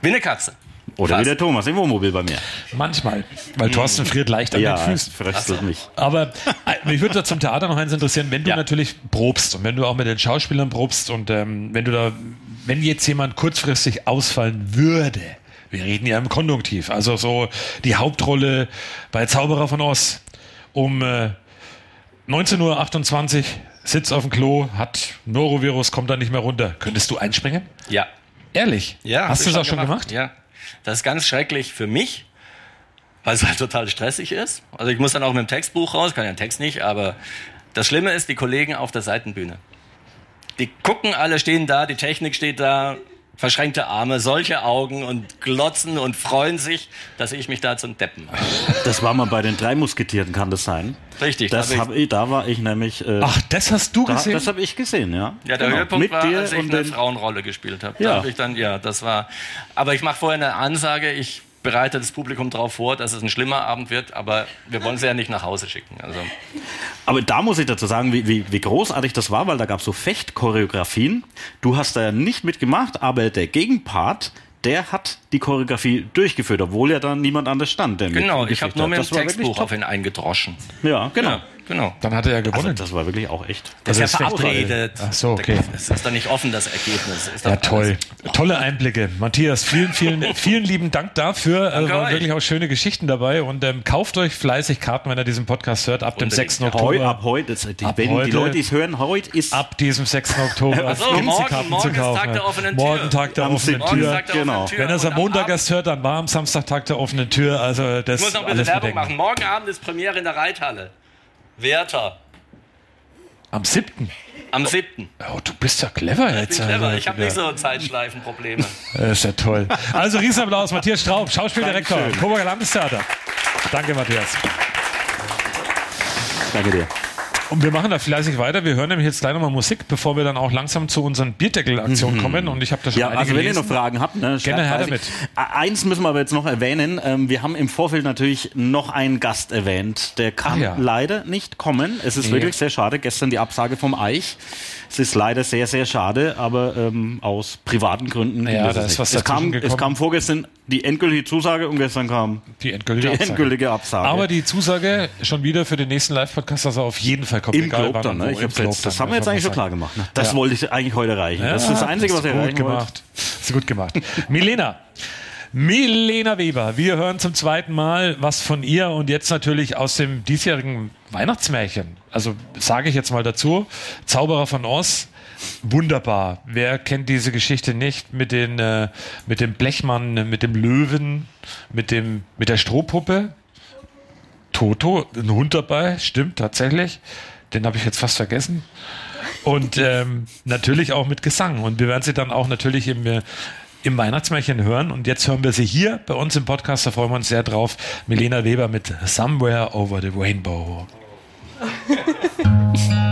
Wie eine Katze. Oder Fast. wie der Thomas im Wohnmobil bei mir. Manchmal. Weil Thorsten friert leicht an Ja, den Füßen. fröstelt mich. Aber äh, mich würde da zum Theater noch eins interessieren, wenn du Ja. natürlich probst und wenn du auch mit den Schauspielern probst und ähm, wenn du da, wenn jetzt jemand kurzfristig ausfallen würde, wir reden ja im Konjunktiv, also so die Hauptrolle bei Zauberer von Oz um äh, 19.28 Uhr, sitzt auf dem Klo, hat Norovirus, kommt da nicht mehr runter. Könntest du einspringen? Ja. Ehrlich? Ja. Hast du das auch schon gemacht? Ja. Das ist ganz schrecklich für mich, weil es halt total stressig ist. Also ich muss dann auch mit dem Textbuch raus, kann ja den Text nicht, aber das Schlimme ist, die Kollegen auf der Seitenbühne. Die gucken alle, stehen da, die Technik steht da, verschränkte Arme, solche Augen und glotzen und freuen sich, dass ich mich da zum Deppen mache. Das war mal bei den drei Musketieren, kann das sein? Richtig, Das da hab hab ich, da war ich nämlich. Äh, Ach, das hast du da, gesehen? das habe ich gesehen, ja. Ja, der Genau. Höhepunkt Mit war, dir als ich eine Frauenrolle gespielt habe. Ja. Da habe ich dann, ja, das war. Aber ich mache vorher eine Ansage. Ich bereite das Publikum darauf vor, dass es ein schlimmer Abend wird. Aber wir wollen sie ja nicht nach Hause schicken. Also Aber da muss ich dazu sagen, wie, wie, wie großartig das war, weil da gab es so Fechtchoreografien. Du hast da ja nicht mitgemacht, aber der Gegenpart, der hat die Choreografie durchgeführt, obwohl ja dann niemand anders stand. Der genau, ich habe nur mit dem Textbuch auf ihn eingedroschen. Ja, genau. Ja, genau. Dann hat er ja Also, gewonnen. das war wirklich auch echt. Das ist ja das Fecht- verabredet. Ach so, okay. Es ist dann nicht offen, das Ergebnis. Ist Ja, toll. alles- Tolle Einblicke. Matthias, vielen, vielen, vielen lieben Dank dafür. Also waren euch. wirklich auch schöne Geschichten dabei. Und ähm, kauft euch fleißig Karten, wenn ihr diesen Podcast hört, ab dem Unbedingt. 6. Ja, Heu, Oktober. ab heute, das, die, Ab wenn heute- die Leute es hören, heute ist Ab diesem 6. Oktober. Ach so, gibt's die morgen- Karten morgen zu ist kaufen. Tag der offenen Tür. Morgen Tag der Am offenen 7. Morgen Tür. sagt er Genau. offene Tür. Wenn ihr es am Montag erst hört, dann war am Samstag Tag der offenen Tür. Also das Ich muss noch ein bisschen Werbung machen. Morgen Abend ist Premiere in der Reithalle. Werther. Am 7. Am 7. Oh, du bist ja clever Ich jetzt. bin clever. also. Ich habe nicht so Zeitschleifenprobleme. Das ist ja toll. Also Riesenapplaus, Matthias Straub, Schauspieldirektor. Coburger Landestheater. Danke, Matthias. Danke dir. Und wir machen da fleißig weiter. Wir hören nämlich jetzt gleich nochmal Musik, bevor wir dann auch langsam zu unseren Bierdeckel-Aktionen kommen. Und ich habe da schon Ja, einige also wenn ihr gelesen. noch Fragen habt, ne, Gerne her fleißig. Äh, Eins müssen wir aber jetzt noch erwähnen. Ähm, wir haben im Vorfeld natürlich noch einen Gast erwähnt. Der kann Ach ja. leider nicht kommen. Es ist Nee. wirklich sehr schade. Gestern die Absage vom Eich. Es ist leider sehr, sehr schade, aber ähm, aus privaten Gründen. Ja, ist da es ist was es, kam, es kam vorgestern die endgültige Zusage und gestern kam die endgültige die Absage. endgültige Absage. Aber die Zusage schon wieder für den nächsten Live-Podcast, dass er auf jeden Fall kommt. im egal wann dann, ne? Ich hab's jetzt, das haben wir jetzt eigentlich schon klar gemacht. Ne? Das Ja. wollte ich eigentlich heute erreichen. das ist das Einzige, was ich erreichen wollte. gemacht. Hast du gut gemacht. Milena. Milena Weber, wir hören zum zweiten Mal was von ihr und jetzt natürlich aus dem diesjährigen Weihnachtsmärchen. Also sage ich jetzt mal dazu, Zauberer von Oz, wunderbar. Wer kennt diese Geschichte nicht mit, den, äh, mit dem Blechmann, mit dem Löwen, mit, dem, mit der Strohpuppe? Toto, ein Hund dabei, stimmt tatsächlich. Den habe ich jetzt fast vergessen. Und ähm, natürlich auch mit Gesang. Und wir werden sie dann auch natürlich im, äh, im Weihnachtsmärchen hören. Und jetzt hören wir sie hier bei uns im Podcast. Da freuen wir uns sehr drauf. Milena Weber mit Somewhere Over the Rainbow.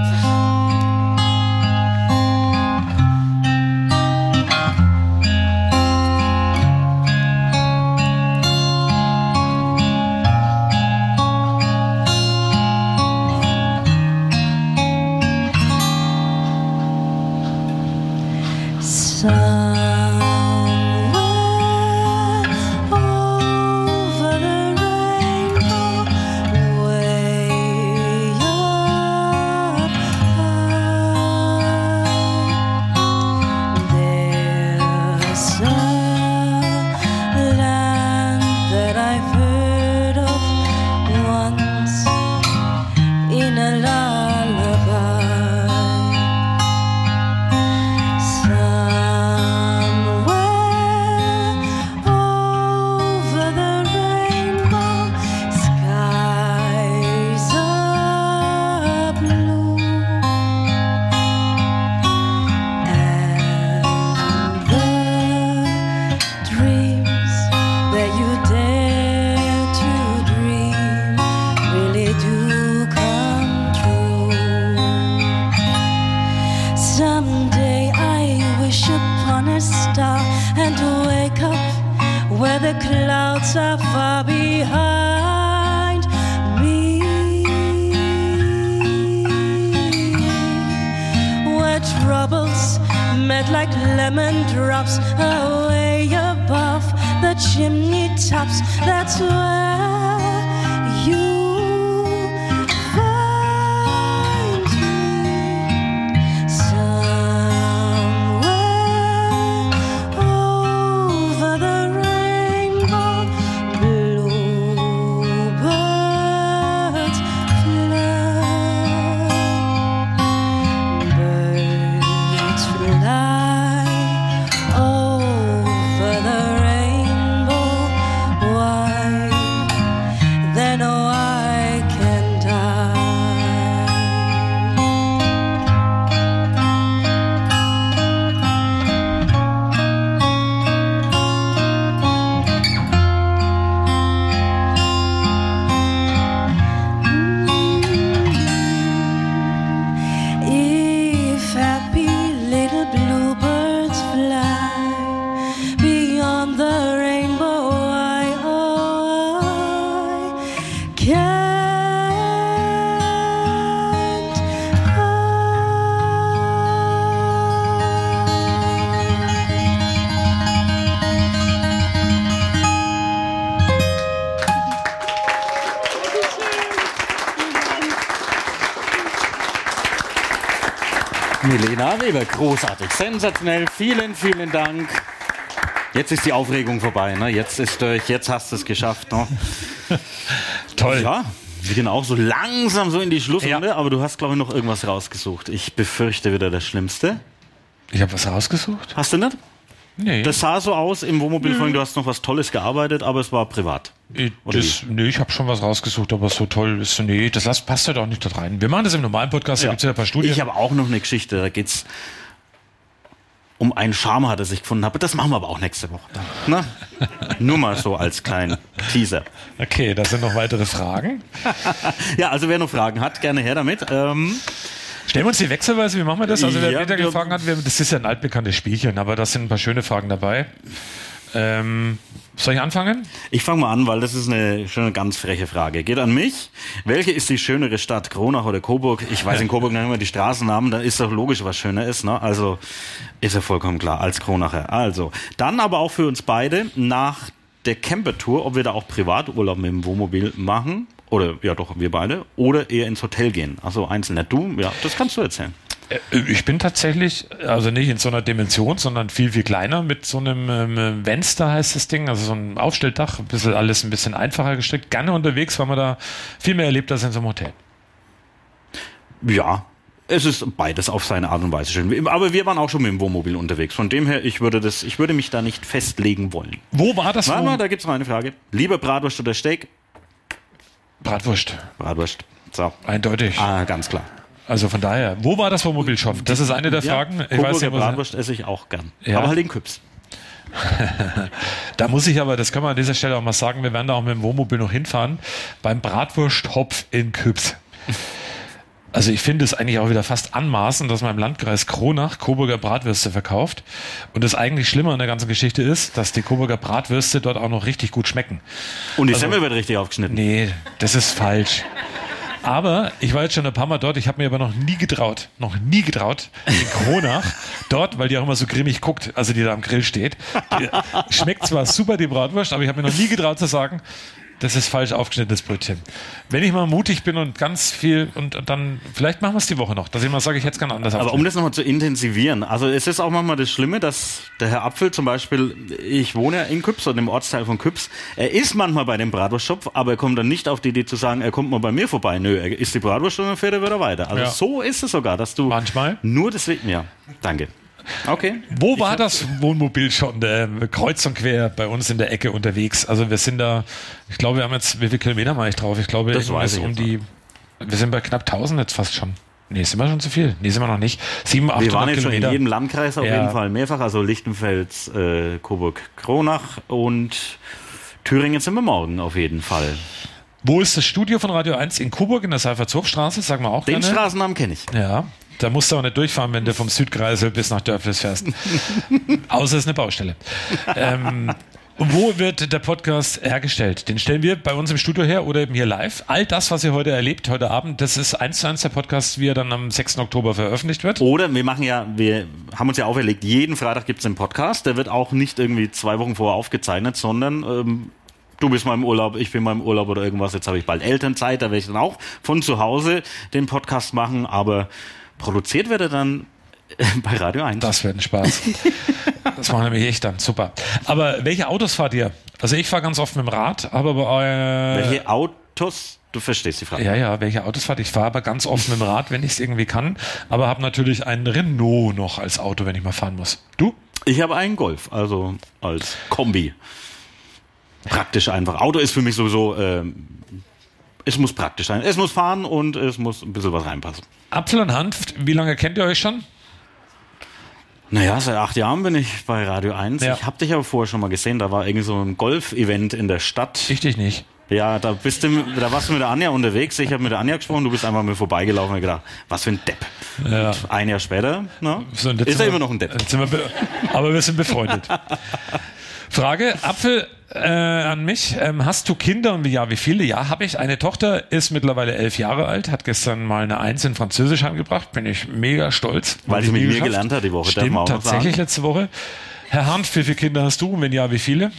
großartig, sensationell, vielen, vielen Dank. Jetzt ist die Aufregung vorbei, ne? Jetzt ist durch, jetzt hast du es geschafft. Ne? Toll. Ja, wir gehen auch so langsam so in die Schlussrunde, Ja. aber du hast, glaube ich, noch irgendwas rausgesucht. Ich befürchte wieder das Schlimmste. Ich habe was rausgesucht? Hast du nicht? Nee. Das sah so aus im Wohnmobil vorhin, du hast noch was Tolles gearbeitet, aber es war privat. Ich- Oder das, nee, ich habe schon was rausgesucht, aber so toll ist nee, das passt ja doch nicht da rein. Wir machen das im normalen Podcast, da Ja. gibt's ja ein paar Studien. Ich habe auch noch eine Geschichte, da geht's um einen Charme hat er sich gefunden. Aber das machen wir aber auch nächste Woche. Na? Nur mal so als kleinen Teaser. Okay, da sind noch weitere Fragen. Ja, also wer noch Fragen hat, gerne her damit. Ähm, Stellen wir uns die wechselweise, wie machen wir das? Also der Ja, Peter gefragt hat, das ist ja ein altbekanntes Spielchen, aber da sind ein paar schöne Fragen dabei. Ähm, soll ich anfangen? Ich fange mal an, weil das ist eine schon ganz freche Frage. Geht an mich. Welche ist die schönere Stadt, Kronach oder Coburg? Ich weiß in Coburg noch immer die Straßennamen, da ist doch logisch, was schöner ist. Ne? Also ist ja vollkommen klar, als Kronacher. Also, dann aber auch für uns beide nach der Camper-Tour, ob wir da auch Privaturlaub mit dem Wohnmobil machen. Oder, ja doch, wir beide. Oder eher ins Hotel gehen. Also einzeln nicht du. Ja, das kannst du erzählen. Äh, Ich bin tatsächlich, also nicht in so einer Dimension, sondern viel, viel kleiner mit so einem ähm, Venster heißt das Ding, also so ein Aufstelldach, ein bisschen alles ein bisschen einfacher gestrickt, gerne unterwegs, weil man da viel mehr erlebt als in so einem Hotel. Ja, es ist beides auf seine Art und Weise schön. Aber wir waren auch schon mit dem Wohnmobil unterwegs. Von dem her, ich würde, das, ich würde mich da nicht festlegen wollen. Wo war das? Warte mal, da gibt's noch eine Frage. Lieber Bratwurst oder Steak? Bratwurst, Bratwurst. So. eindeutig. Ah, ganz klar. Also von daher, wo war das Wohnmobilshop? Das ist eine der Fragen. Ich weiß Coburger nicht, wo- Bratwurst esse ich auch gern. Ja. Aber halt in Küps. Da muss ich aber, das können wir an dieser Stelle auch mal sagen, wir werden da auch mit dem Wohnmobil noch hinfahren, beim Bratwursthopf in Küps. Also ich finde es eigentlich auch wieder fast anmaßend, dass man im Landkreis Kronach Coburger Bratwürste verkauft. Und das eigentlich Schlimme an der ganzen Geschichte ist, dass die Coburger Bratwürste dort auch noch richtig gut schmecken. Und die Semmel wird richtig aufgeschnitten. Also Nee, das ist falsch. Aber ich war jetzt schon ein paar Mal dort, ich habe mir aber noch nie getraut, noch nie getraut, in Kronach, dort, weil die auch immer so grimmig guckt, also die da am Grill steht. Die, schmeckt zwar super, die Bratwurst, aber ich habe mir noch nie getraut zu sagen, das ist falsch aufgeschnittenes Brötchen. Wenn ich mal mutig bin und ganz viel, und, und dann, vielleicht machen wir es die Woche noch, dass ich mal sage, ich hätte es gerne anders Aber um das nochmal zu intensivieren, also es ist auch manchmal das Schlimme, dass der Herr Apfel zum Beispiel, ich wohne ja in Küps oder im Ortsteil von Küps, er ist manchmal bei dem Bratwurstschopf, aber er kommt dann nicht auf die Idee zu sagen, er kommt mal bei mir vorbei. Nö, er isst die Bratwurst und dann fährt er wieder weiter. Also Ja. so ist es sogar, dass du Manchmal. nur deswegen, ja, danke. Okay. Wo war das Wohnmobil schon äh, kreuz und quer bei uns in der Ecke unterwegs? Also wir sind da, ich glaube, wir haben jetzt, wie viele Kilometer mache ich drauf? Ich glaube, Das weiß ich um die, wir sind bei knapp 1000 jetzt fast schon. Nee, sind wir schon zu viel? Nee, sind wir noch nicht. 700, Wir 800 waren jetzt schon in Kilometer. jedem Landkreis auf Ja. jeden Fall mehrfach, also Lichtenfels, äh, Coburg, Kronach und Thüringen sind wir morgen auf jeden Fall. Wo ist das Studio von Radio 1? In Coburg in der Seifertshofstraße, sagen wir auch Den gerne. Straßennamen kenne ich. Ja, da musst du auch nicht durchfahren, wenn du vom Südkreisel bis nach Dörflis fährst. Außer es ist eine Baustelle. ähm, und wo wird der Podcast hergestellt? Den stellen wir bei uns im Studio her oder eben hier live. All das, was ihr heute erlebt, heute Abend, das ist eins zu eins der Podcast, wie er dann am 6. Oktober veröffentlicht wird. Oder wir machen ja, wir haben uns ja auferlegt, jeden Freitag gibt es einen Podcast. Der wird auch nicht irgendwie zwei Wochen vorher aufgezeichnet, sondern ähm, du bist mal im Urlaub, ich bin mal im Urlaub oder irgendwas. Jetzt habe ich bald Elternzeit, da werde ich dann auch von zu Hause den Podcast machen, aber produziert wird er dann äh, bei Radio 1. Das wird ein Spaß. Das machen nämlich echt dann. Super. Aber welche Autos fahrt ihr? Also ich fahre ganz oft mit dem Rad, aber bei, äh, Welche Autos? Du verstehst die Frage. Ja, ja, welche Autos fahrt? Ich fahre aber ganz oft mit dem Rad, wenn ich es irgendwie kann. Aber habe natürlich einen Renault noch als Auto, wenn ich mal fahren muss. Du? Ich habe einen Golf, also als Kombi. Praktisch einfach. Auto ist für mich sowieso, ähm, es muss praktisch sein. Es muss fahren und es muss ein bisschen was reinpassen. Apfel und Hanf, wie lange kennt ihr euch schon? Naja, seit acht Jahren bin ich bei Radio 1. Ja. Ich habe dich aber vorher schon mal gesehen, da war irgendwie so ein Golf-Event in der Stadt. Ich dich nicht. Ja, da bist du, da warst du mit der Anja unterwegs. Ich habe mit der Anja gesprochen, du bist einfach mir vorbeigelaufen und gedacht, was für ein Depp. Ja. Und ein Jahr später, na, So, und jetzt ist er immer noch ein Depp. wir be- aber wir sind befreundet. Frage, Apfel äh, an mich. Ähm, hast du Kinder und wie ja, wie viele? Ja, habe ich. Eine Tochter ist mittlerweile elf Jahre alt, hat gestern mal eine Eins in Französisch heimgebracht. Bin ich mega stolz. Weil sie mit mir geschafft. gelernt hat die Woche, Stimmt, auch tatsächlich sagen. letzte Woche. Herr Hanf, wie viele Kinder hast du und wenn ja, wie viele?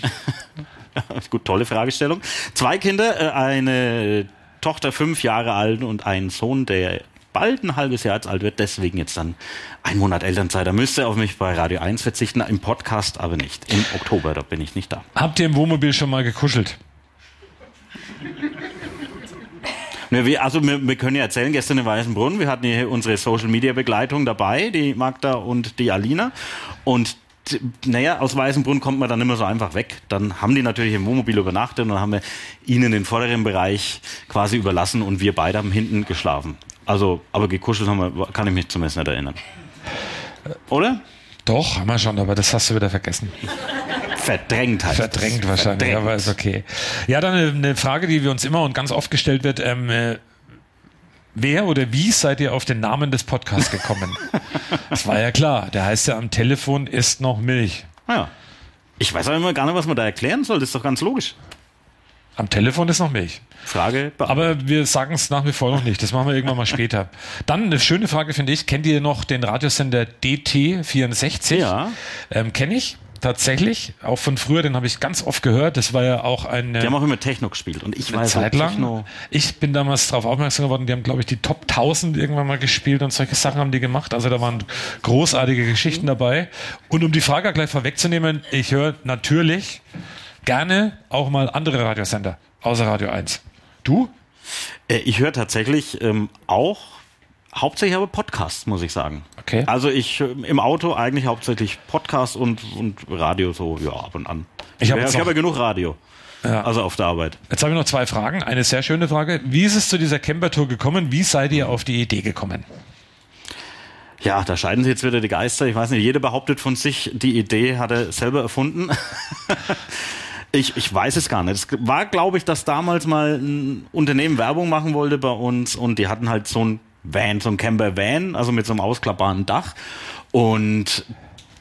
Gut, tolle Fragestellung. Zwei Kinder, äh, eine Tochter fünf Jahre alt und ein Sohn, der bald ein halbes Jahr alt wird, deswegen jetzt dann ein Monat Elternzeit. Da müsste auf mich bei Radio 1 verzichten, im Podcast aber nicht. Im Oktober, da bin ich nicht da. Habt ihr im Wohnmobil schon mal gekuschelt? Ne, also wir, wir können ja erzählen, gestern in Weißenbrunn, wir hatten hier unsere Social Media Begleitung dabei, die Magda und die Alina. Und naja, aus Weißenbrunn kommt man dann immer so einfach weg. Dann haben die natürlich im Wohnmobil übernachtet und dann haben wir ihnen den vorderen Bereich quasi überlassen und wir beide haben hinten geschlafen. Also, aber gekuschelt haben wir, kann ich mich zumindest nicht erinnern. Oder? Doch, haben wir schon, aber das hast du wieder vergessen. Verdrängt halt. Verdrängt wahrscheinlich, Verdrängt. aber ist okay. Ja, dann eine, Frage, die wir uns immer und ganz oft gestellt wird. Ähm, äh, wer oder wie seid ihr auf den Namen des Podcasts gekommen? das war ja klar. Der heißt ja am Telefon ist noch Milch. Ja. Ich weiß aber immer gar nicht, was man da erklären soll. Das ist doch ganz logisch. Am Telefon ist noch Milch. Frage beantwortet. Aber wir sagen es nach wie vor noch nicht. Das machen wir irgendwann mal später. Dann eine schöne Frage, finde ich. Kennt ihr noch den Radiosender DT64? Ja. Ähm, Kenne ich tatsächlich. Auch von früher, den habe ich ganz oft gehört. Das war ja auch ein. Die haben auch immer Techno gespielt. Und ich eine weiß Zeit lang. Techno. Ich bin damals darauf aufmerksam geworden, die haben, glaube ich, die Top 1000 irgendwann mal gespielt und solche Sachen haben die gemacht. Also da waren großartige Geschichten dabei. Und um die Frage gleich vorwegzunehmen, ich höre natürlich gerne auch mal andere Radiosender, außer Radio 1. Du? Äh, Ich höre tatsächlich ähm, auch hauptsächlich aber Podcasts, muss ich sagen. Okay. Also ich äh, im Auto eigentlich hauptsächlich Podcast und, und Radio so, ja, ab und an. Ich Ich hab habe noch- hab ja genug Radio. Ja. Also auf der Arbeit. Jetzt habe ich noch zwei Fragen. Eine sehr schöne Frage. Wie ist es zu dieser Camper-Tour gekommen? Wie seid ihr auf die Idee gekommen? Ja, da scheiden sich jetzt wieder die Geister. Ich weiß nicht, jeder behauptet von sich, die Idee hat er selber erfunden. ich, ich weiß es gar nicht. Es war, glaube ich, dass damals mal ein Unternehmen Werbung machen wollte bei uns und die hatten halt so ein Van, so ein Camper Van, also mit so einem ausklappbaren Dach. Und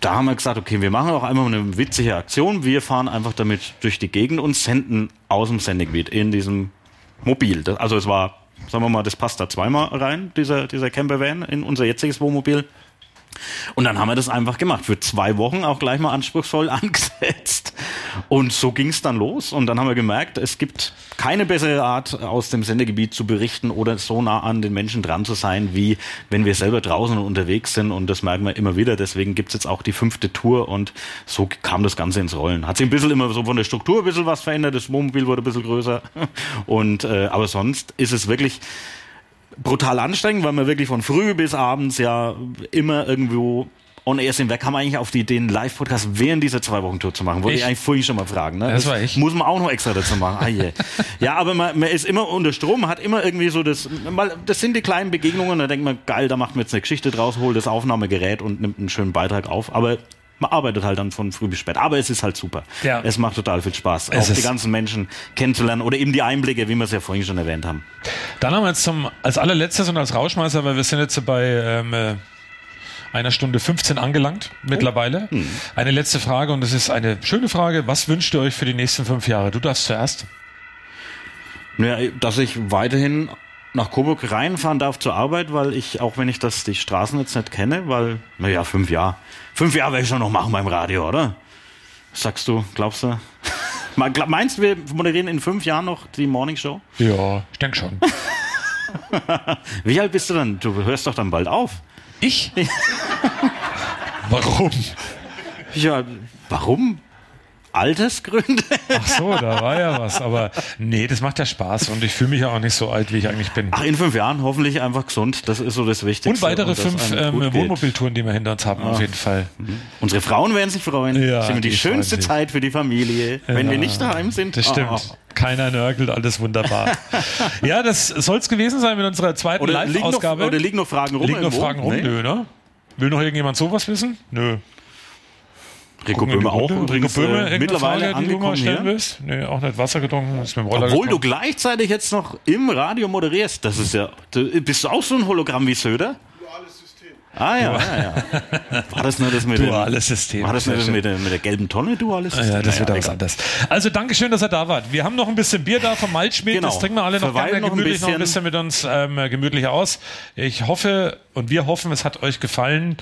da haben wir gesagt, okay, wir machen auch einmal eine witzige Aktion. Wir fahren einfach damit durch die Gegend und senden aus dem Sendegebiet in diesem Mobil. Also es war, sagen wir mal, das passt da zweimal rein, dieser, dieser Campervan in unser jetziges Wohnmobil. Und dann haben wir das einfach gemacht. Für zwei Wochen auch gleich mal anspruchsvoll angesetzt. Und so ging es dann los. Und dann haben wir gemerkt, es gibt keine bessere Art, aus dem Sendegebiet zu berichten oder so nah an den Menschen dran zu sein, wie wenn wir selber draußen unterwegs sind. Und das merken wir immer wieder. Deswegen gibt es jetzt auch die fünfte Tour. Und so kam das Ganze ins Rollen. Hat sich ein bisschen immer so von der Struktur ein bisschen was verändert. Das Wohnmobil wurde ein bisschen größer. Und, äh, aber sonst ist es wirklich brutal anstrengend, weil wir wirklich von früh bis abends ja immer irgendwo on air sind. Wer kam eigentlich auf die Idee, einen Live-Podcast während dieser zwei Wochen Tour zu machen? Wollte ich, Ich. eigentlich vorhin schon mal fragen. Ne? Das war ich. Muss man auch noch extra dazu machen. Ah, je. ja, aber man, man ist immer unter Strom, man hat immer irgendwie so das, mal, das sind die kleinen Begegnungen, da denkt man, geil, da macht man jetzt eine Geschichte draus, holt das Aufnahmegerät und nimmt einen schönen Beitrag auf. Aber man arbeitet halt dann von früh bis spät. Aber es ist halt super. Ja. Es macht total viel Spaß, Es auch die ganzen Menschen kennenzulernen oder eben die Einblicke, wie wir es ja vorhin schon erwähnt haben. Dann haben wir jetzt zum, als allerletztes und als Rauschmeißer, weil wir sind jetzt bei ähm, äh, einer Stunde 15 angelangt mittlerweile. Eine letzte Frage und das ist eine schöne Frage. Was wünscht ihr euch für die nächsten fünf Jahre? Du darfst zuerst. Naja, dass ich weiterhin nach Coburg reinfahren darf zur Arbeit, weil ich, auch wenn ich das, die Straßen jetzt nicht kenne, weil, naja, fünf Jahre. Fünf Jahre werde ich schon noch machen beim Radio, oder? Sagst du, glaubst du? Meinst du, wir moderieren in fünf Jahren noch die Morning Show? Ja, ich denke schon. Wie alt bist du dann? Du hörst doch dann bald auf. Ich? Warum? Ja, warum? Altersgründe? Ach so, da war ja was. Aber nee, das macht ja Spaß und ich fühle mich ja auch nicht so alt, wie ich eigentlich bin. Ach, in fünf Jahren hoffentlich einfach gesund. Das ist so das Wichtigste. Und weitere dass fünf ähm. Wohnmobiltouren, die wir hinter uns haben, auf jeden Fall. Unsere Frauen werden sich freuen. Ja, das ist immer die, die schönste. Zeit für die Familie, wenn wir nicht daheim sind. Das stimmt. Oh. Keiner nörgelt, alles wunderbar. ja, das soll's gewesen sein mit unserer zweiten Live-Ausgabe. oder liegen noch Fragen rum? Liegen noch? Fragen rum? Nee. Nö, ne? Will noch irgendjemand sowas wissen? Nö. Rico Böhme auch. Übrigens, Böhme, äh, mittlerweile Frage, du angekommen hier. willst? Nee, auch nicht Wasser getrunken, ist mit dem Roller Obwohl du gekommen. gleichzeitig jetzt noch im Radio moderierst. Das ist ja. Du, bist du auch so ein Hologramm wie Söder? Duales System. Ah ja, ja, ja. War das nur das mit dem- Duales System. War das nur das mit der, mit der gelben Tonne, duales Ja, das wird Naja, was egal. anderes. Also Dankeschön, dass ihr da wart. Wir haben noch ein bisschen Bier da vom Malzschmied. Genau. Das trinken wir alle noch Verweilen gerne noch ein gemütlich noch ein bisschen. bisschen mit uns ähm, gemütlich aus. Ich hoffe und wir hoffen, es hat euch gefallen.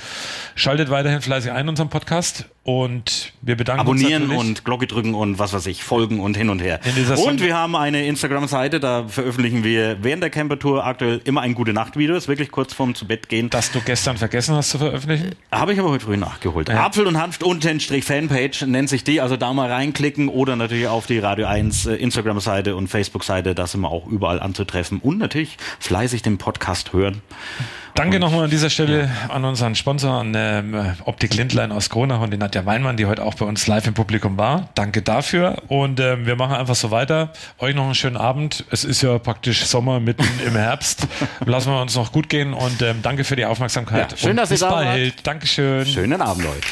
Schaltet weiterhin fleißig ein in unserem Podcast und wir bedanken Abonnieren uns natürlich. und Glocke drücken und was weiß ich, folgen und hin und her. Und wir haben eine Instagram-Seite, da veröffentlichen wir während der Camper-Tour aktuell immer ein Gute-Nacht-Video, ist wirklich kurz vorm zu Bett gehen. dass du gestern vergessen hast zu veröffentlichen. Habe ich aber heute früh nachgeholt. Apfel und Hanft Unterstrich Fanpage nennt sich die. Also da mal reinklicken oder natürlich auf die Radio 1 äh, Instagram-Seite und Facebook-Seite. Da sind wir auch überall anzutreffen. Und natürlich fleißig den Podcast hören. Danke nochmal an dieser Stelle an unseren Sponsor, an ähm, Optik Lindlein aus Kronach und den Nadja Weinmann, die heute auch bei uns live im Publikum war. Danke dafür und ähm, wir machen einfach so weiter. Euch noch einen schönen Abend. Es ist ja praktisch Sommer mitten im Herbst. Lassen wir uns noch gut gehen und ähm, danke für die Aufmerksamkeit. Ja, schön, und dass ihr da bald. Dankeschön. Schönen Abend, Leute.